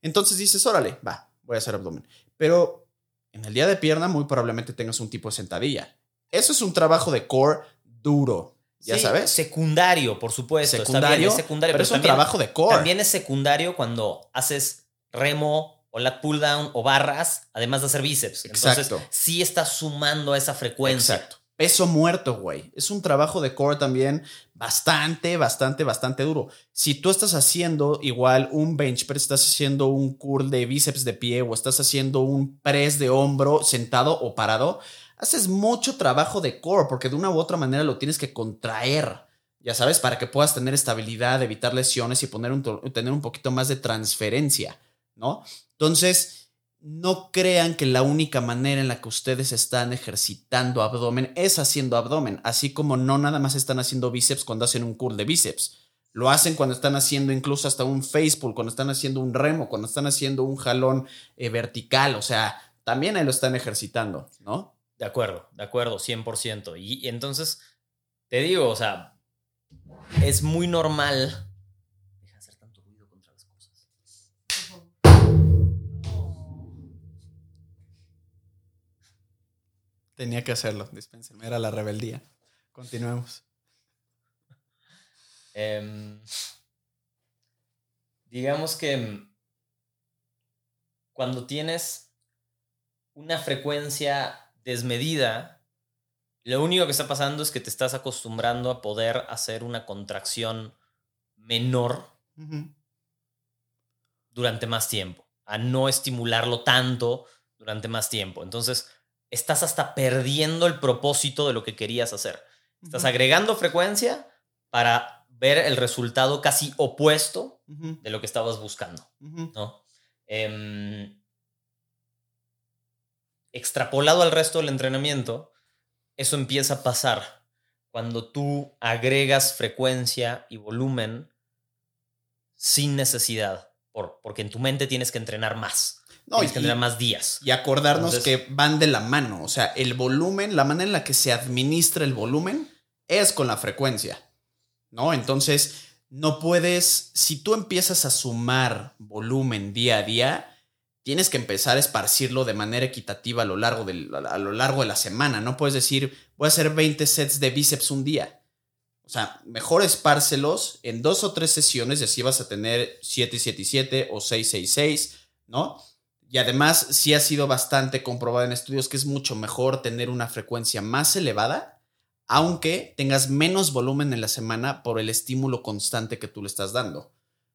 Entonces dices, órale, va, voy a hacer abdomen. Pero en el día de pierna, muy probablemente tengas un tipo de sentadilla. Eso es un trabajo de core duro. Ya sabes. Secundario, por supuesto. Secundario, secundario pero, es un trabajo de core. También es secundario cuando haces remo o lat pull down o barras, además de hacer bíceps. Exacto. Entonces, sí estás sumando a esa frecuencia. Exacto. Peso muerto, güey. Es un trabajo de core también bastante, bastante, bastante duro. Si tú estás haciendo igual un bench press, estás haciendo un curl de bíceps de pie o estás haciendo un press de hombro sentado o parado, haces mucho trabajo de core porque de una u otra manera lo tienes que contraer ya sabes, para que puedas tener estabilidad, evitar lesiones y poner un, tener un poquito más de transferencia. Entonces, no crean que la única manera en la que ustedes están ejercitando abdomen es haciendo abdomen, así como no nada más están haciendo bíceps cuando hacen un curl de bíceps. Lo hacen cuando están haciendo incluso hasta un face pull, cuando están haciendo un remo, cuando están haciendo un jalón eh, vertical, o sea, también ahí lo están ejercitando, ¿no? De acuerdo, de acuerdo, 100%. Y, y entonces, te digo, o sea, es muy normal Tenía que hacerlo, dispénsenme, era la rebeldía. Continuemos. Em, digamos que cuando tienes una frecuencia desmedida, lo único que está pasando es que te estás acostumbrando a poder hacer una contracción menor durante más tiempo, a no estimularlo tanto durante más tiempo. Entonces, estás hasta perdiendo el propósito de lo que querías hacer. Estás agregando frecuencia para ver el resultado casi opuesto de lo que estabas buscando, ¿no? Em, extrapolado al resto del entrenamiento, eso empieza a pasar cuando tú agregas frecuencia y volumen sin necesidad, por, porque en tu mente tienes que entrenar más. No, Tienes que más días. Y acordarnos que van de la mano. O sea, el volumen, la manera en la que se administra el volumen es con la frecuencia. ¿No? Entonces, no puedes. Si tú empiezas a sumar volumen día a día, tienes que empezar a esparcirlo de manera equitativa a lo largo, a lo largo de la semana. No puedes decir, voy a hacer 20 sets de bíceps un día. O sea, mejor espárcelos en dos o tres sesiones y así vas a tener 777 o 666, ¿no? Y además sí ha sido bastante comprobado en estudios que es mucho mejor tener una frecuencia más elevada, aunque tengas menos volumen en la semana por el estímulo constante que tú le estás dando.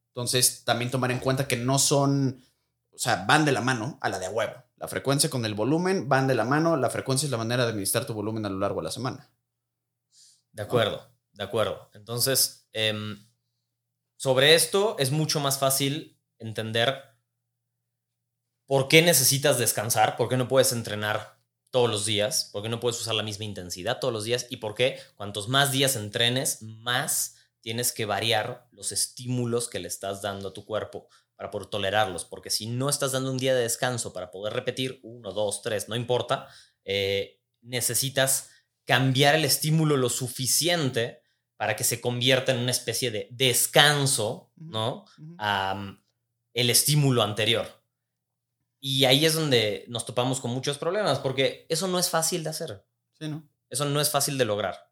Entonces, también tomar en cuenta que no son, o sea, van de la mano a la de huevo. La frecuencia con el volumen van de la mano, la frecuencia es la manera de administrar tu volumen a lo largo de la semana. De acuerdo, de acuerdo. Entonces, em, sobre esto es mucho más fácil entender por qué necesitas descansar, por qué no puedes entrenar todos los días, por qué no puedes usar la misma intensidad todos los días y por qué cuantos más días entrenes, más tienes que variar los estímulos que le estás dando a tu cuerpo para poder tolerarlos, porque si no estás dando un día de descanso para poder repetir uno, dos, tres, no importa, eh, necesitas cambiar el estímulo lo suficiente para que se convierta en una especie de descanso, ¿no? el estímulo anterior. Y ahí es donde nos topamos con muchos problemas, porque eso no es fácil de hacer. Sí, ¿no? Eso no es fácil de lograr.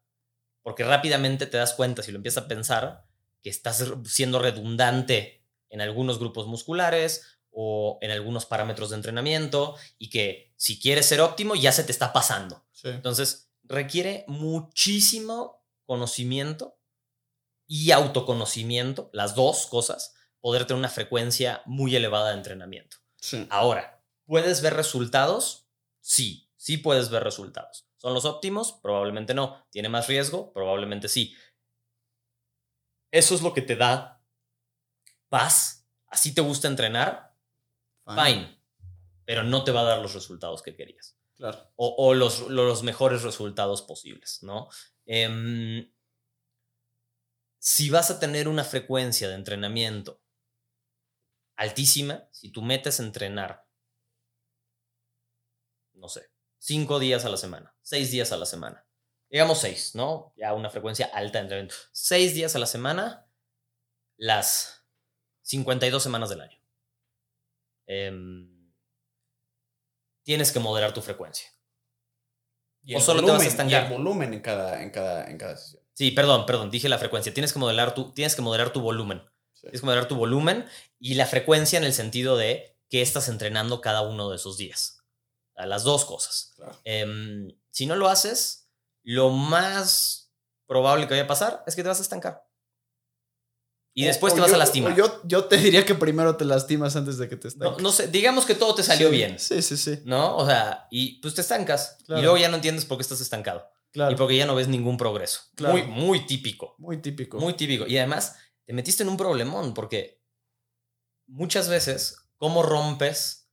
Porque rápidamente te das cuenta, si lo empiezas a pensar, que estás siendo redundante en algunos grupos musculares o en algunos parámetros de entrenamiento y que si quieres ser óptimo ya se te está pasando. Entonces, requiere muchísimo conocimiento y autoconocimiento, las dos cosas, poder tener una frecuencia muy elevada de entrenamiento. Ahora, ¿puedes ver resultados? Sí, sí puedes ver resultados. ¿Son los óptimos? Probablemente no. ¿Tiene más riesgo? Probablemente sí. Eso es lo que te da paz. ¿Así te gusta entrenar? Fine. Pero no te va a dar los resultados que querías. Claro. O, los, los, mejores resultados posibles, ¿no? Em, si vas a tener una frecuencia de entrenamiento altísima, si tú metes a entrenar, no sé, cinco días a la semana, seis días a la semana, digamos seis, ¿no? Ya una frecuencia alta de entrenamiento. Seis días a la semana, las 52 semanas del año. Em, tienes que moderar tu frecuencia. o solo te vas a estancar. el volumen en cada, en cada, en cada sesión. Sí, perdón, perdón, dije la frecuencia. Tienes que moderar tu, tienes que moderar tu volumen. Tienes que moderar tu volumen y la frecuencia en el sentido de que estás entrenando cada uno de esos días. A las dos cosas. Em, si no lo haces, lo más probable que vaya a pasar es que te vas a estancar. Y después te vas a lastimar. Yo, yo, te diría que primero te lastimas antes de que te estanques. No, sé, digamos que todo te salió bien. Sí, sí, sí. ¿No? O sea, y pues te estancas. Y luego ya no entiendes por qué estás estancado. Claro. Y porque ya no ves ningún progreso. Muy, muy típico. Muy típico. Muy típico. Y además, te metiste en un problemón porque muchas veces, ¿cómo rompes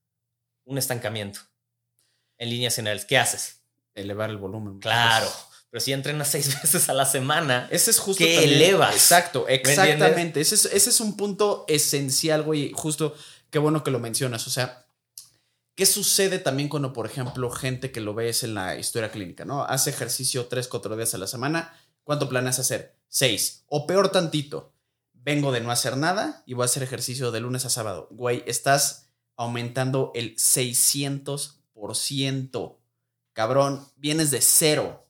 un estancamiento en líneas generales? ¿Qué haces? Elevar el volumen. Claro. Pero si entrenas seis veces a la semana, ese es justo que elevas. Exacto, exactamente. Ese es, ese es un punto esencial, güey. Justo, qué bueno que lo mencionas. O sea, ¿Qué sucede también cuando, por ejemplo, gente que lo ves en la historia clínica, ¿no? Hace ejercicio tres, cuatro días a la semana. ¿Cuánto planeas hacer? Seis. O peor tantito vengo de no hacer nada y voy a hacer ejercicio de lunes a sábado. Güey, estás aumentando el 600%. Cabrón, vienes de cero.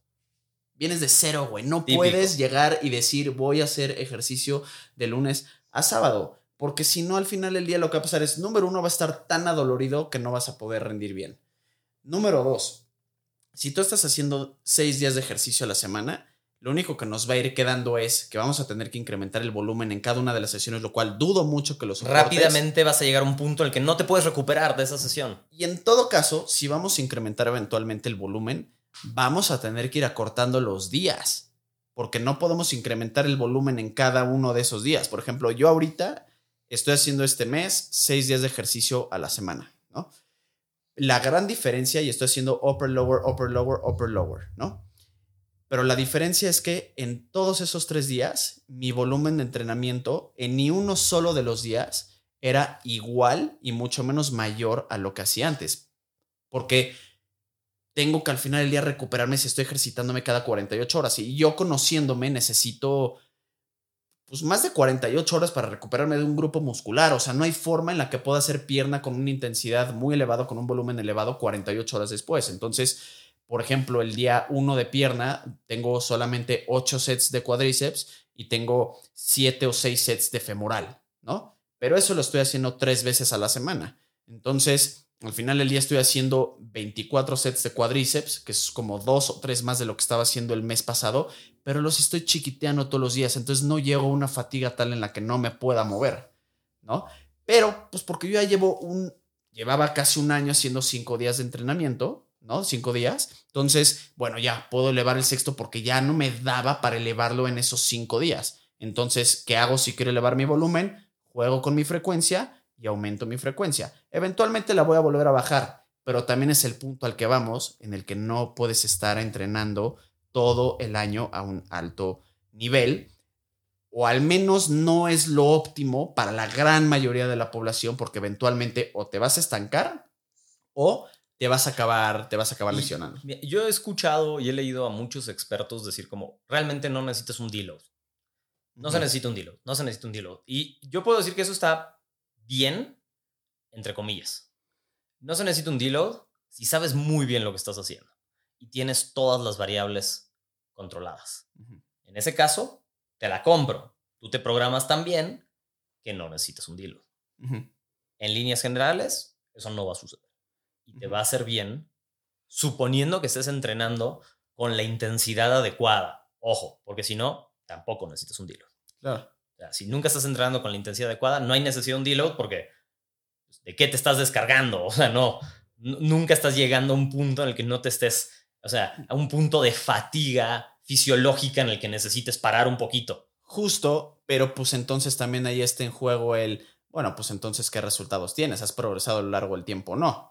Vienes de cero, güey. No puedes llegar y decir voy a hacer ejercicio de lunes a sábado. Porque si no, al final del día lo que va a pasar es, número uno, va a estar tan adolorido que no vas a poder rendir bien. Número dos, si tú estás haciendo seis días de ejercicio a la semana, lo único que nos va a ir quedando es que vamos a tener que incrementar el volumen en cada una de las sesiones, lo cual dudo mucho que los Rápidamente vas a llegar a un punto en el que no te puedes recuperar de esa sesión. Y en todo caso, si vamos a incrementar eventualmente el volumen, vamos a tener que ir acortando los días, porque no podemos incrementar el volumen en cada uno de esos días. Por ejemplo, yo ahorita estoy haciendo este mes seis días de ejercicio a la semana, ¿no? La gran diferencia, y estoy haciendo upper, lower, upper, lower, upper, lower, ¿no? Pero la diferencia es que en todos esos tres días, mi volumen de entrenamiento en ni uno solo de los días era igual y mucho menos mayor a lo que hacía antes. Porque tengo que al final del día recuperarme si estoy ejercitándome cada 48 horas. Y yo conociéndome necesito pues más de 48 horas para recuperarme de un grupo muscular. O sea, no hay forma en la que pueda hacer pierna con una intensidad muy elevada, con un volumen elevado 48 horas después. Entonces, por ejemplo, el día 1 de pierna, tengo solamente 8 sets de cuádriceps y tengo 7 o 6 sets de femoral, ¿no? Pero eso lo estoy haciendo tres veces a la semana. Entonces, al final del día estoy haciendo 24 sets de cuádriceps, que es como dos o tres más de lo que estaba haciendo el mes pasado, pero los estoy chiquiteando todos los días, entonces no llego a una fatiga tal en la que no me pueda mover, ¿no? Pero, pues porque yo ya llevo un, llevaba casi un año haciendo cinco días de entrenamiento, ¿no? Cinco días. Entonces, bueno, ya puedo elevar el sexto porque ya no me daba para elevarlo en esos cinco días. Entonces, ¿qué hago si quiero elevar mi volumen? Juego con mi frecuencia y aumento mi frecuencia. Eventualmente la voy a volver a bajar, pero también es el punto al que vamos en el que no puedes estar entrenando todo el año a un alto nivel, o al menos no es lo óptimo para la gran mayoría de la población, porque eventualmente o te vas a estancar o te vas a acabar, te vas a acabar lesionando. Yo he escuchado y he leído a muchos expertos decir como realmente no necesitas un deload. No se necesita un deload, no se necesita un deload. Y yo puedo decir que eso está bien, entre comillas. No se necesita un deload si sabes muy bien lo que estás haciendo y tienes todas las variables controladas. En ese caso, te la compro. Tú te programas tan bien que no necesitas un deload. En líneas generales, eso no va a suceder. Y te va a hacer bien suponiendo que estés entrenando con la intensidad adecuada. Ojo, porque si no, tampoco necesitas un deload. Claro si nunca estás entrenando con la intensidad adecuada, no hay necesidad de un deload porque pues, ¿de qué te estás descargando? O sea, no, nunca estás llegando a un punto en el que no te estés, o sea, a un punto de fatiga fisiológica en el que necesites parar un poquito. Justo, pero pues entonces también ahí está en juego el, bueno, pues entonces, ¿qué resultados tienes? ¿Has progresado a lo largo del tiempo o no?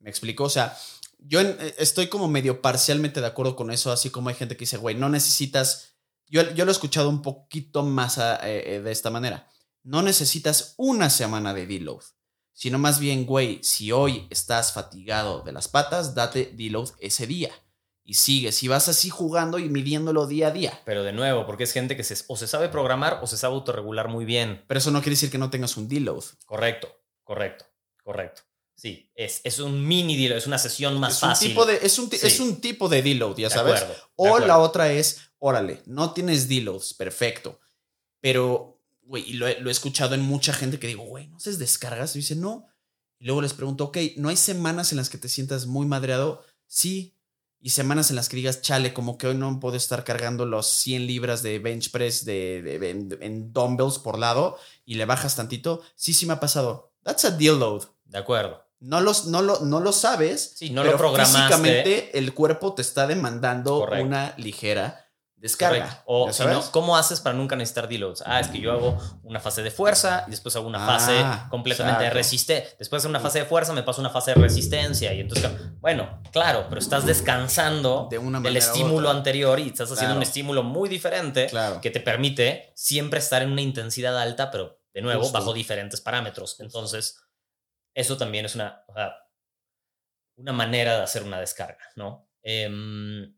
¿Me explico? O sea, yo eh, estoy como medio parcialmente de acuerdo con eso, así como hay gente que dice, güey, no necesitas yo, lo he escuchado un poquito más eh, eh, de esta manera. No necesitas una semana de deload, sino más bien, güey, si hoy estás fatigado de las patas, date deload ese día. Y sigue, si vas así jugando y midiéndolo día a día. Pero de nuevo, porque es gente que se, o se sabe programar o se sabe autorregular muy bien. Pero eso no quiere decir que no tengas un deload. Correcto, correcto, correcto. Sí, es, es un mini deload, es una sesión más fácil. tipo de, es, un, es un tipo de deload, ya sabes. o la otra es, órale, no tienes deloads, perfecto. Pero, güey, y lo, he escuchado en mucha gente que digo, güey, ¿no haces descargas? Y dice, no. Y luego les pregunto, ok, ¿no hay semanas en las que te sientas muy madreado? Sí. Y semanas en las que digas, chale, como que hoy no puedo estar cargando los 100 libras de bench press de, en dumbbells por lado y le bajas tantito. Sí, sí me ha pasado. That's a deload. De acuerdo. No, los, no, lo, no lo sabes. Sí, no lo programaste. Físicamente el cuerpo te está demandando una ligera descarga. O si no, ¿cómo haces para nunca necesitar deloads? Ah, es que yo hago una fase de fuerza y después hago una fase ah, completamente de resistencia. Después de una fase de fuerza me paso una fase de resistencia y entonces, bueno, claro, pero estás descansando de del estímulo anterior y estás haciendo un estímulo muy diferente que te permite siempre estar en una intensidad alta, pero de nuevo bajo diferentes parámetros. Entonces, eso también es una, una manera de hacer una descarga, ¿no? Em,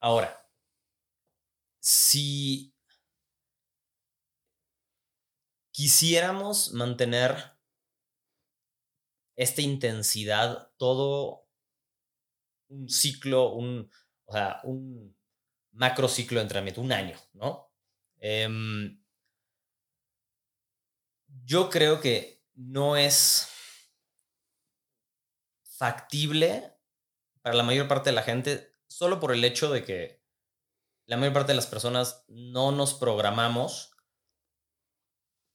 ahora, si quisiéramos mantener esta intensidad todo un ciclo, un, macro ciclo de entrenamiento, un año, ¿no? Em, yo creo que no es factible para la mayor parte de la gente solo por el hecho de que la mayor parte de las personas no nos programamos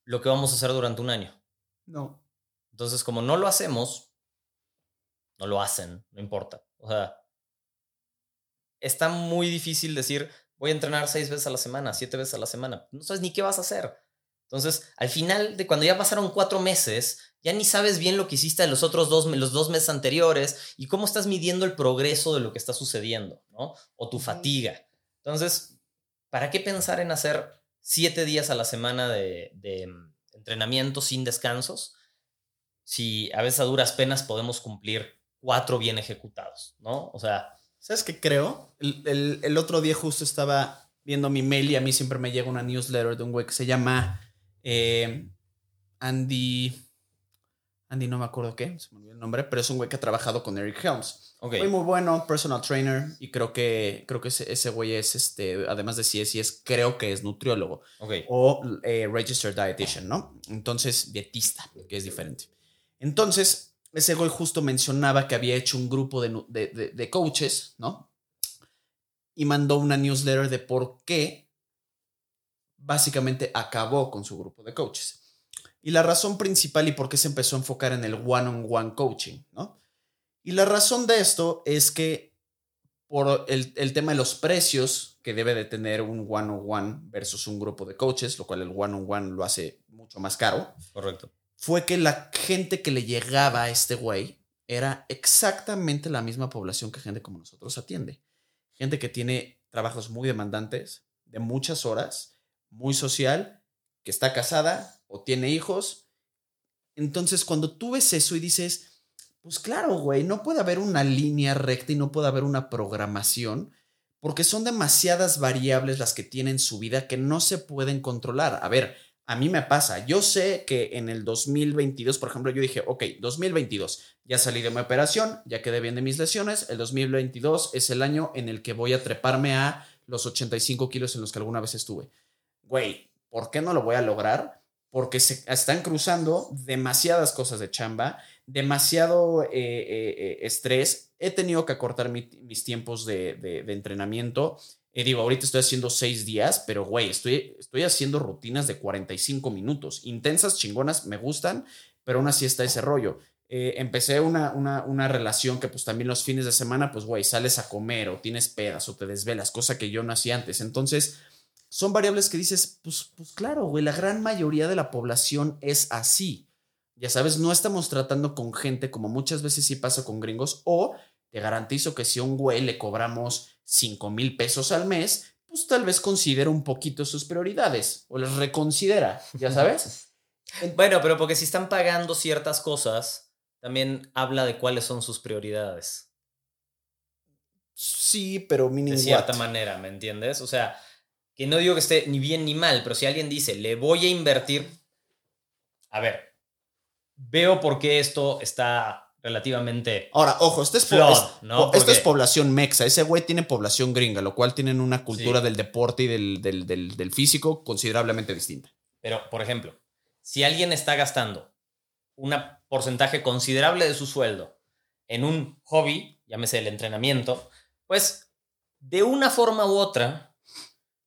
lo que vamos a hacer durante un año. No. Entonces, como no lo hacemos, no lo hacen, no importa. O sea, está muy difícil decir, voy a entrenar seis veces a la semana, siete veces a la semana. No sabes ni qué vas a hacer. Entonces, al final de cuando ya pasaron cuatro meses, ya ni sabes bien lo que hiciste los otros dos, los dos meses anteriores y cómo estás midiendo el progreso de lo que está sucediendo, ¿no? O tu fatiga. Entonces, ¿para qué pensar en hacer siete días a la semana de, mm, entrenamiento sin descansos si a veces a duras penas podemos cumplir cuatro bien ejecutados, ¿no? O sea... ¿Sabes qué creo? El, otro día justo estaba viendo mi mail y a mí siempre me llega una newsletter de un güey que se llama eh, Andy... Andy no me acuerdo qué, se me olvidó el nombre, pero es un güey que ha trabajado con Eric Helms. Okay. muy bueno, personal trainer, y creo que, creo que ese, güey es, este, además de es creo que es nutriólogo. O eh, registered dietitian, ¿no? Entonces, dietista, que es diferente. Entonces, ese güey justo mencionaba que había hecho un grupo de, de coaches, ¿no? Y mandó una newsletter de por qué básicamente acabó con su grupo de coaches. Y la razón principal y por qué se empezó a enfocar en el one-on-one coaching, ¿no? Y la razón de esto es que por el, tema de los precios que debe de tener un one-on-one versus un grupo de coaches, lo cual el one-on-one lo hace mucho más caro. Correcto. Fue que la gente que le llegaba a este güey era exactamente la misma población que gente como nosotros atiende. Gente que tiene trabajos muy demandantes, de muchas horas, muy social, que está casada o tiene hijos. Entonces, cuando tú ves eso y dices, pues claro, güey, no puede haber una línea recta y no puede haber una programación, porque son demasiadas variables las que tienen su vida que no se pueden controlar. A ver, a mí me pasa, yo sé que en el 2022, por ejemplo, yo dije, ok, 2022, ya salí de mi operación, ya quedé bien de mis lesiones, el 2022 es el año en el que voy a treparme a los 85 kilos en los que alguna vez estuve. Güey, ¿Por qué no lo voy a lograr? Porque se están cruzando demasiadas cosas de chamba, demasiado eh, eh, eh, estrés. He tenido que acortar mis tiempos de, entrenamiento. digo, ahorita estoy haciendo seis días, pero güey, estoy, estoy haciendo rutinas de 45 minutos. Intensas, chingonas, me gustan, pero aún así está ese rollo. empecé una, una, una, relación que pues también los fines de semana, pues güey, sales a comer o tienes pedas o te desvelas, cosa que yo no hacía antes. Entonces, son variables que dices, pues, pues claro, güey, la gran mayoría de la población es así. Ya sabes, no estamos tratando con gente como muchas veces sí pasa con gringos, o te garantizo que si a un güey le cobramos 5 mil pesos al mes, pues tal vez considera un poquito sus prioridades o las reconsidera, ya sabes. bueno, pero porque si están pagando ciertas cosas, también habla de cuáles son sus prioridades. Sí, pero mínimo. De cierta manera, ¿me entiendes? O sea, que no digo que esté ni bien ni mal, pero si alguien dice, le voy a invertir, a ver, veo por qué esto está relativamente... Ahora, ojo, esto es, esto es población mexa, ese güey tiene población gringa, lo cual tienen una cultura del deporte y del, del físico considerablemente distinta. Pero, por ejemplo, si alguien está gastando un porcentaje considerable de su sueldo en un hobby, llámese el entrenamiento, pues de una forma u otra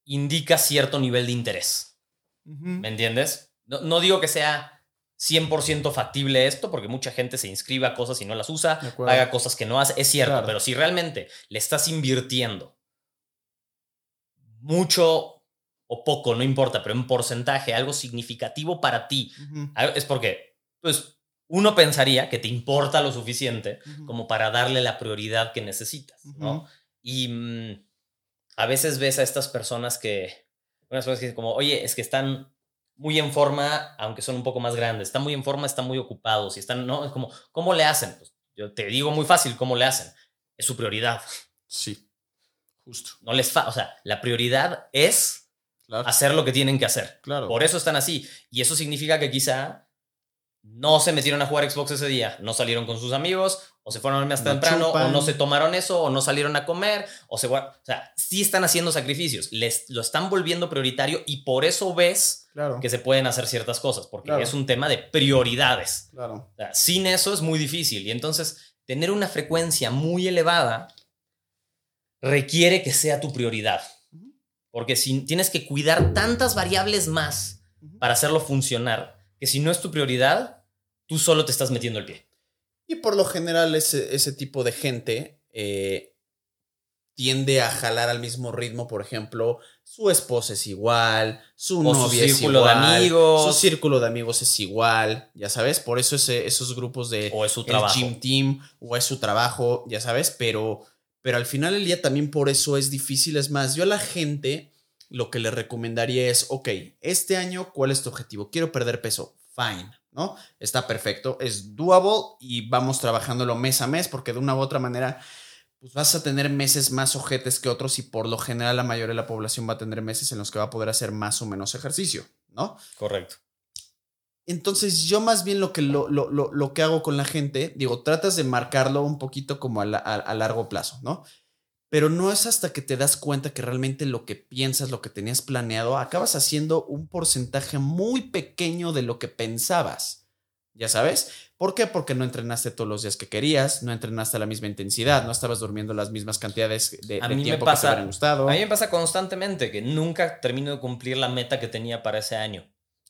indica cierto nivel de interés. ¿Me entiendes? No, digo que sea 100% factible esto, porque mucha gente se inscribe a cosas y no las usa, haga cosas que no hace, es cierto, pero si realmente le estás invirtiendo mucho o poco, no importa, pero en porcentaje, algo significativo para ti, es porque, pues, uno pensaría que te importa lo suficiente como para darle la prioridad que necesitas, ¿no? Y mm, a veces ves a estas personas que, unas personas que dicen como, oye, es que están muy en forma, aunque son un poco más grandes, están muy en forma, están muy ocupados y están, ¿no? Es como, ¿cómo le hacen? Pues yo te digo muy fácil, ¿cómo le hacen? Es su prioridad. Sí, justo. No les fa o sea, la prioridad es hacer lo que tienen que hacer. Claro. Por eso están así. Y eso significa que quizá no se metieron a jugar Xbox ese día, no salieron con sus amigos, o se fueron a dormir hasta temprano, o no se tomaron eso, o no salieron a comer, o se... O sea, sí están haciendo sacrificios, les, lo están volviendo prioritario y por eso ves que se pueden hacer ciertas cosas, porque es un tema de prioridades. Claro. sin eso es muy difícil y entonces tener una frecuencia muy elevada requiere que sea tu prioridad, porque si tienes que cuidar tantas variables más para hacerlo funcionar, que si no es tu prioridad, tú solo te estás metiendo el pie. Y por lo general ese, ese tipo de gente eh, tiende a jalar al mismo ritmo, por ejemplo, su esposa es igual, su novia es igual, de amigos. su círculo de amigos es igual, ya sabes, por eso esos grupos de o es su trabajo. gym team o es su trabajo, ya sabes, pero, pero al final del día también por eso es difícil, es más, yo a la gente lo que le recomendaría es, ok, este año, ¿cuál es tu objetivo? Quiero perder peso, fine, ¿no? Está perfecto, es doable y vamos trabajándolo mes a mes porque de una u otra manera, pues vas a tener meses más ojetes que otros y por lo general la mayoría de la población va a tener meses en los que va a poder hacer más o menos ejercicio, ¿no? Correcto. Entonces yo más bien lo que, lo, lo, lo, que hago con la gente, digo, tratas de marcarlo un poquito como a, a, largo plazo, ¿no? Pero no es hasta que te das cuenta que realmente lo que piensas, lo que tenías planeado, acabas haciendo un porcentaje muy pequeño de lo que pensabas. ¿Ya sabes? ¿Por qué? Porque no entrenaste todos los días que querías, no entrenaste a la misma intensidad, no estabas durmiendo las mismas cantidades de, a mí tiempo me pasa, que te hubieran gustado. A mí me pasa constantemente que nunca termino de cumplir la meta que tenía para ese año.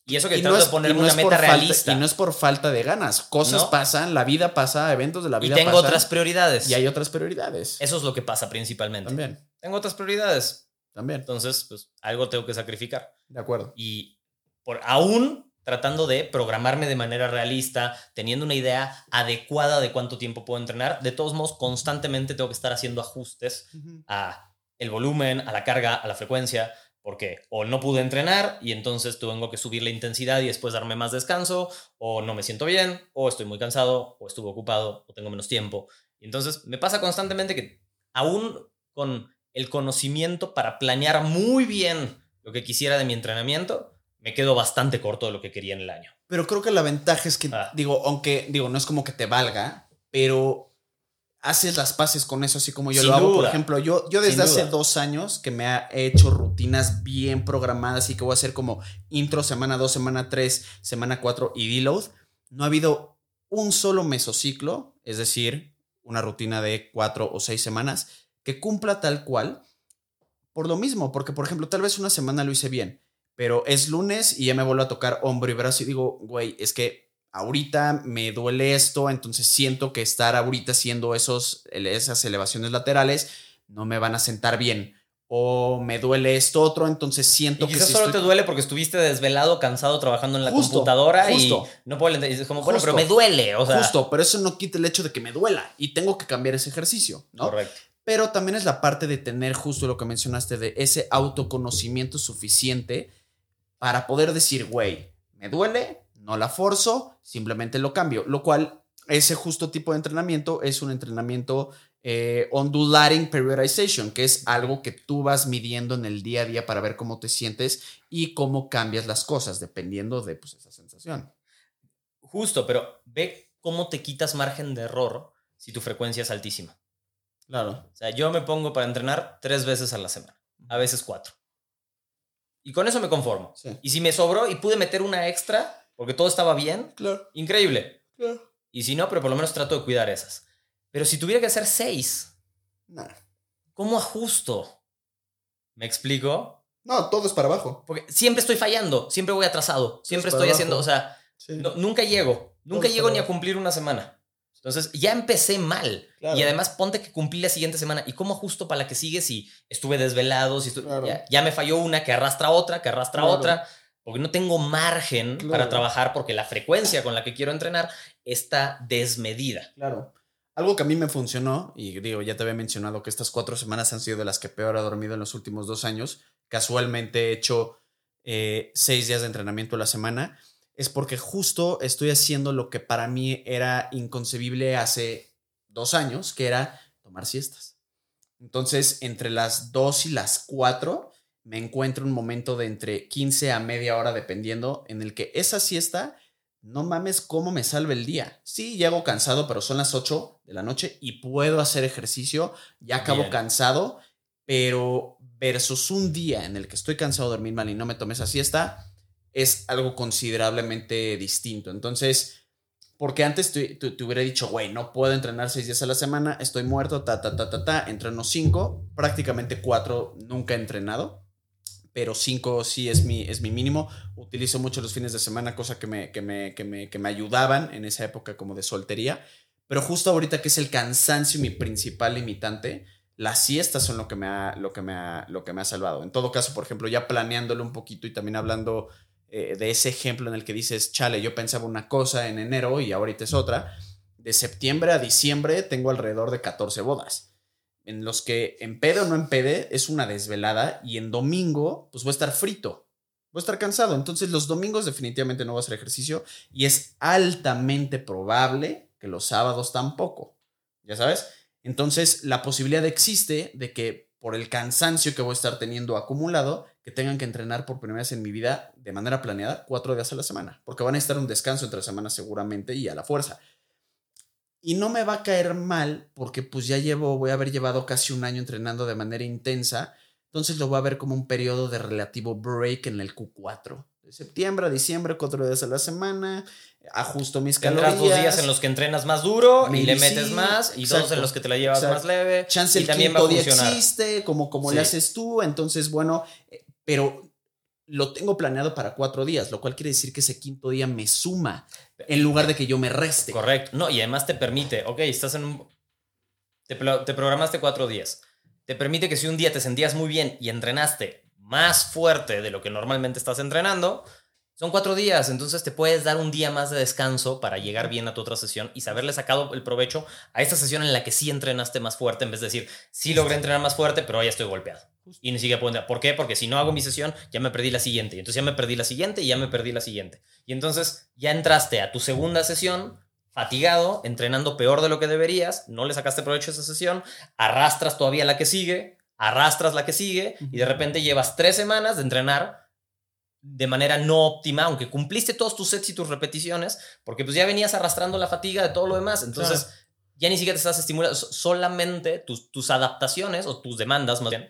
Y eso que trato de ponerme una meta realista. y no es por falta de ganas. Cosas pasan, la vida pasa, eventos de la vida Y tengo otras prioridades. Y hay otras prioridades. Eso es lo que pasa principalmente. También. Tengo otras prioridades. También. Entonces, pues algo tengo que sacrificar. De acuerdo. Y por aún tratando de programarme de manera realista, teniendo una idea adecuada de cuánto tiempo puedo entrenar, de todos modos constantemente tengo que estar haciendo ajustes a el volumen, a la carga, a la frecuencia, porque o no pude entrenar y entonces tengo que subir la intensidad y después darme más descanso, o no me siento bien, o estoy muy cansado, o estuve ocupado, o tengo menos tiempo. Y entonces me pasa constantemente que aún con el conocimiento para planear muy bien lo que quisiera de mi entrenamiento, me quedo bastante corto de lo que quería en el año. Pero creo que la ventaja es que, ah. digo, aunque, digo, no es como que te valga, pero haces las paces con eso, así como yo lo hago. Por ejemplo, yo, yo desde hace dos años que me he hecho rutinas bien programadas y que voy a hacer como intro semana 2, semana 3, semana 4 y deload, no ha habido un solo mesociclo, es decir, una rutina de cuatro o seis semanas, que cumpla tal cual. Por lo mismo, porque por ejemplo, tal vez una semana lo hice bien, pero es lunes y ya me vuelvo a tocar hombro y brazo y digo, güey, es que ahorita me duele esto, entonces siento que estar ahorita haciendo esos, esas elevaciones laterales no me van a sentar bien. O me duele esto otro, entonces siento y quizás que. solo te duele porque estuviste desvelado, cansado, trabajando en la computadora y no puedo Es como, bueno, pero me duele. O sea. Justo, pero eso no quita el hecho de que me duela y tengo que cambiar ese ejercicio, ¿no? Correcto. Pero también es la parte de tener justo lo que mencionaste de ese autoconocimiento suficiente para poder decir, güey, me duele, no la forzo, simplemente lo cambio, lo cual ese justo tipo de entrenamiento es un entrenamiento eh, ondulating periodization, que es algo que tú vas midiendo en el día a día para ver cómo te sientes y cómo cambias las cosas, dependiendo de pues, esa sensación. Justo, pero ve cómo te quitas margen de error si tu frecuencia es altísima. Claro. O sea, yo me pongo para entrenar tres veces a la semana, a veces cuatro. Y con eso me conformo. Y si me sobró y pude meter una extra, porque todo estaba bien, claro. increíble. Claro. Y si no, pero por lo menos trato de cuidar esas. Pero si tuviera que hacer seis, ¿cómo ajusto? ¿Me explico? No, todo es para abajo. Porque siempre estoy fallando, siempre voy atrasado, siempre estoy haciendo, o sea, nunca llego, nunca llego ni a cumplir una semana. Entonces ya empecé mal. Y además ponte que cumplí la siguiente semana. ¿Y cómo ajusto para la que sigue si estuve desvelado? Si ya, me falló una que arrastra otra, que arrastra otra porque no tengo margen para trabajar porque la frecuencia con la que quiero entrenar está desmedida. Claro. Algo que a mí me funcionó, y digo, ya te había mencionado que estas cuatro semanas han sido de las que peor he dormido en los últimos dos años. Casualmente he hecho eh, seis días de entrenamiento a la semana. Es porque justo estoy haciendo lo que para mí era inconcebible hace dos años, que era tomar siestas. Entonces, entre las dos y las cuatro, me encuentro un momento de entre 15 a media hora dependiendo en el que esa siesta, no mames cómo me salve el día. Sí, llego cansado, pero son las 8 de la noche y puedo hacer ejercicio, ya acabo cansado, pero versus un día en el que estoy cansado de dormir mal y no me tomé esa siesta, es algo considerablemente distinto. Entonces, porque antes te, hubiera dicho, güey, no puedo entrenar seis días a la semana, estoy muerto, ta, ta, ta, ta, ta, entreno cinco, prácticamente cuatro nunca he entrenado pero 5 sí es mi, es mi mínimo. Utilizo mucho los fines de semana, cosa que me, que me, que me, que me ayudaban en esa época como de soltería. Pero justo ahorita que es el cansancio mi principal limitante, las siestas son lo que me ha, lo que me ha, lo que me ha salvado. En todo caso, por ejemplo, ya planeándolo un poquito y también hablando eh, de ese ejemplo en el que dices, chale, yo pensaba una cosa en enero y ahorita es otra. De septiembre a diciembre tengo alrededor de 14 bodas en los que en pedo o no en pede es una desvelada y en domingo pues voy a estar frito, voy a estar cansado. Entonces los domingos definitivamente no voy a hacer ejercicio y es altamente probable que los sábados tampoco, ya sabes. Entonces la posibilidad existe de que por el cansancio que voy a estar teniendo acumulado, que tengan que entrenar por primera vez en mi vida de manera planeada cuatro días a la semana, porque van a estar un descanso entre semanas seguramente y a la fuerza. Y no me va a caer mal porque pues ya llevo, voy a haber llevado casi un año entrenando de manera intensa, entonces lo voy a ver como un periodo de relativo break en el Q4. De septiembre a diciembre, cuatro días a la semana, ajusto mis Tendrás calorías. dos días en los que entrenas más duro y le metes más y dos exacto, en los que te la llevas exacto. más leve Chance y el también va a quinto día existe, como, como le Sí. haces tú, entonces bueno, eh, pero lo tengo planeado para cuatro días, lo cual quiere decir que ese quinto día me suma en lugar de que yo me reste. Correcto. No, y además te permite, ok, estás en un... Te, te programaste cuatro días. Te permite que si un día te sentías muy bien y entrenaste más fuerte de lo que normalmente estás entrenando, son cuatro días, entonces te puedes dar un día más de descanso para llegar bien a tu otra sesión y saberle sacado el provecho a esta sesión en la que sí entrenaste más fuerte, en vez de decir, sí logré entrenar más fuerte, pero ya estoy golpeado. Y ni siquiera puedo entrenar. ¿Por qué? Porque si no hago mi sesión, ya me perdí la siguiente. Y entonces ya me perdí la siguiente y ya me perdí la siguiente. Y entonces ya entraste a tu segunda sesión fatigado, entrenando peor de lo que deberías, no le sacaste provecho a esa sesión, arrastras todavía la que sigue, arrastras la que sigue y de repente llevas tres semanas de entrenar de manera no óptima, aunque cumpliste todos tus sets y tus repeticiones, porque pues ya venías arrastrando la fatiga de todo lo demás. Entonces ya ni siquiera te estás estimulando, so- solamente tus, tus adaptaciones o tus demandas más bien,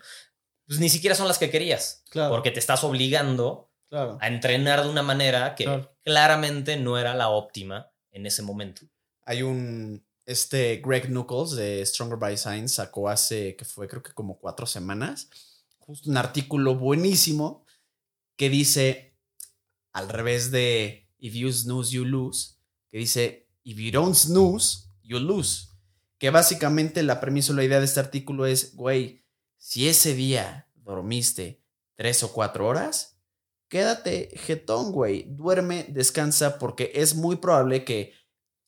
pues ni siquiera son las que querías, Claro, porque te estás obligando claro. a entrenar de una manera que Claro. claramente no era la óptima en ese momento. Hay un, este Greg Nuckols de Stronger by Science sacó hace, que fue creo que como cuatro semanas, justo un artículo buenísimo que dice, al revés de If you snooze, you lose, que dice, If you don't snooze, you lose. Que básicamente la premisa o la idea de este artículo es, güey, si ese día dormiste tres o cuatro horas, quédate jetón, güey. Duerme, descansa, porque es muy probable que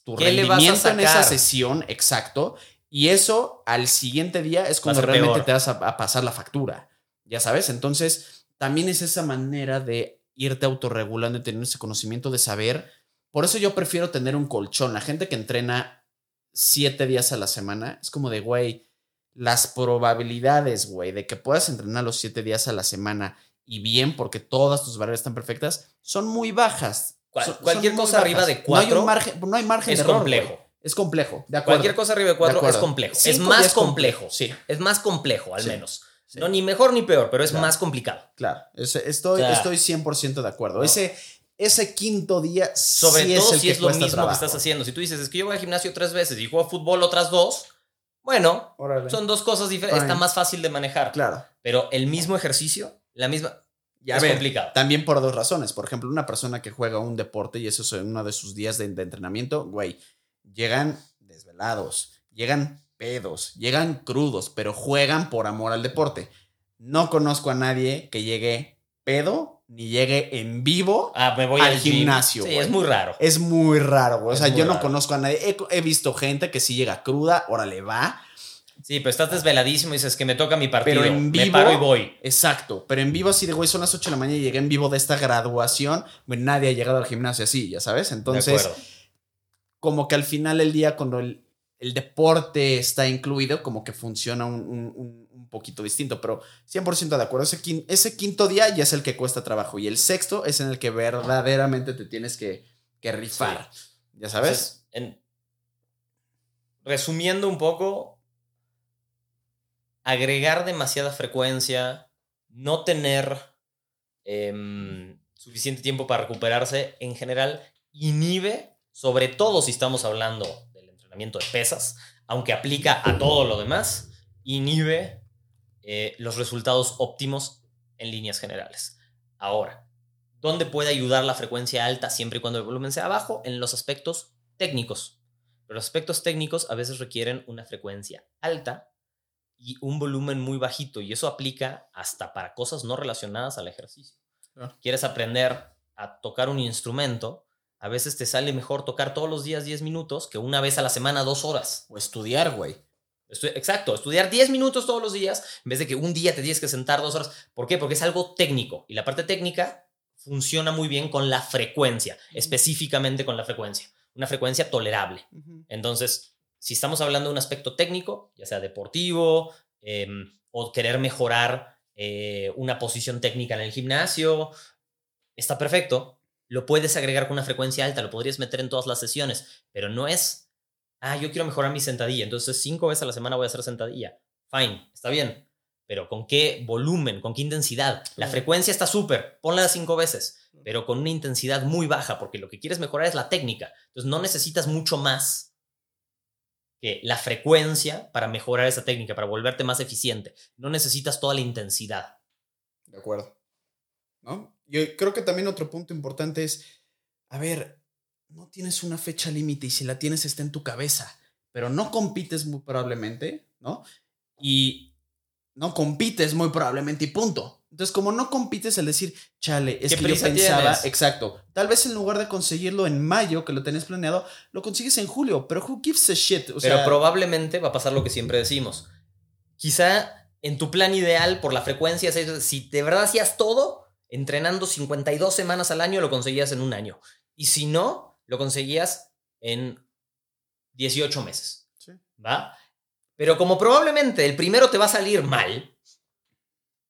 tu ¿Qué le vas a rendimiento en esa sesión, exacto, y eso al siguiente día es cuando realmente peor. te vas a, a pasar la factura. Ya sabes, entonces también es esa manera de irte autorregulando y tener ese conocimiento de saber. Por eso yo prefiero tener un colchón. La gente que entrena siete días a la semana es como de, güey, las probabilidades, güey, de que puedas entrenar los siete días a la semana y bien, porque todas tus variables están perfectas, son muy bajas. Cual- Son- son cualquier cosa arriba de No hay, cuatro un margen, no hay margen Es de error, complejo. Es complejo, de acuerdo. Cualquier cosa arriba de 4 es complejo. Es más complejo. complejo, sí. Es más complejo, al Sí, menos. sí. No, ni mejor ni peor, pero es Claro. más complicado. Claro, estoy, O sea, estoy 100% de acuerdo. no. Ese, ese quinto día Sobre sí todo es el si que es lo mismo trabajo. que estás haciendo. Si tú dices, es que yo voy al gimnasio tres veces y juego fútbol otras dos, bueno, Órale. son dos cosas diferentes. Está más fácil de manejar. Claro. Pero el mismo ejercicio, la misma. Y a es ver, complicado. También por dos razones. Por ejemplo, una persona que juega un deporte y eso es uno de sus días de, de entrenamiento, güey, llegan desvelados, llegan pedos, llegan crudos, pero juegan por amor al deporte. No conozco a nadie que llegue pedo ni llegue en vivo. Ah, me voy Al gimnasio, Sí, es muy raro. Es muy raro, güey. O sea, yo no conozco a nadie. He, he visto gente que sí llega cruda, órale, va. Sí, pero estás desveladísimo y dices que me toca mi partido. Pero en me vivo- paro y voy. Exacto, pero en vivo así de, güey, son las 8 de la mañana y llegué en vivo de esta graduación, güey, nadie ha llegado al gimnasio así, ya sabes. Entonces, como que al final del día, cuando el, el deporte está incluido, como que funciona un, un- un- un poquito distinto, pero 100% de acuerdo. Ese, quin- ese quinto día ya es el que cuesta trabajo y el sexto es en el que verdaderamente te tienes que, que rifar, ya sabes. Entonces, en- resumiendo un poco, agregar demasiada frecuencia, no tener em, suficiente tiempo para recuperarse, en general inhibe, sobre todo si estamos hablando del entrenamiento de pesas, aunque aplica a todo lo demás, inhibe eh, los resultados óptimos en líneas generales. Ahora, ¿dónde puede ayudar la frecuencia alta siempre y cuando el volumen sea bajo? En los aspectos técnicos. Pero los aspectos técnicos a veces requieren una frecuencia alta y un volumen muy bajito, y eso aplica hasta para cosas no relacionadas al ejercicio. Quieres aprender a tocar un instrumento, a veces te sale mejor tocar todos los días 10 minutos que una vez a la semana 2 horas. O estudiar, güey. Exacto, estudiar 10 minutos todos los días en vez de que un día te tienes que sentar dos horas. ¿Por qué? Porque es algo técnico y la parte técnica funciona muy bien con la frecuencia, específicamente con la frecuencia, una frecuencia tolerable. Entonces, si estamos hablando de un aspecto técnico, ya sea deportivo em, o querer mejorar eh, una posición técnica en el gimnasio. Está perfecto. Lo puedes agregar con una frecuencia alta, lo podrías meter en todas las sesiones, pero no es, ah, yo quiero mejorar mi sentadilla, entonces cinco veces a la semana voy a hacer sentadilla. Fine, está bien. Pero ¿con qué volumen? ¿Con qué intensidad? La frecuencia está súper, ponla cinco veces, pero con una intensidad muy baja, porque lo que quieres mejorar es la técnica. Entonces no necesitas mucho más que la frecuencia para mejorar esa técnica, para volverte más eficiente. No necesitas toda la intensidad. De acuerdo. ¿No? Yo creo que también otro punto importante es, a ver, no tienes una fecha límite y si la tienes está en tu cabeza, pero no compites muy probablemente, ¿no? Y no compites muy probablemente y punto. Entonces, como no compites, el decir, chale, es que yo pensaba, exacto, tal vez en lugar de conseguirlo en mayo, que lo tenés planeado, lo consigues en julio, pero who gives a shit? pero probablemente va a pasar lo que siempre decimos. Quizá en tu plan ideal, por la frecuencia, si de verdad hacías todo, entrenando 52 semanas al año, lo conseguías en un año. Y si no, lo conseguías en 18 meses. ¿Va? Pero como probablemente el primero te va a salir mal,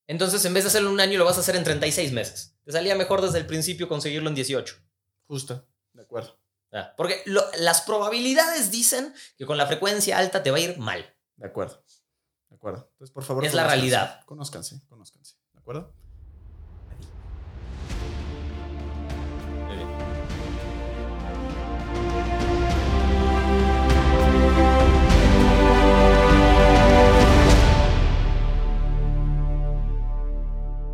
entonces, en vez de hacerlo en un año, lo vas a hacer en 36 meses. Te salía mejor desde el principio conseguirlo en 18. Justo, de acuerdo. Ah, porque las probabilidades dicen que con la frecuencia alta te va a ir mal. De acuerdo. De acuerdo. Entonces, por favor. Es la realidad. Conózcanse, conózcanse. ¿De acuerdo?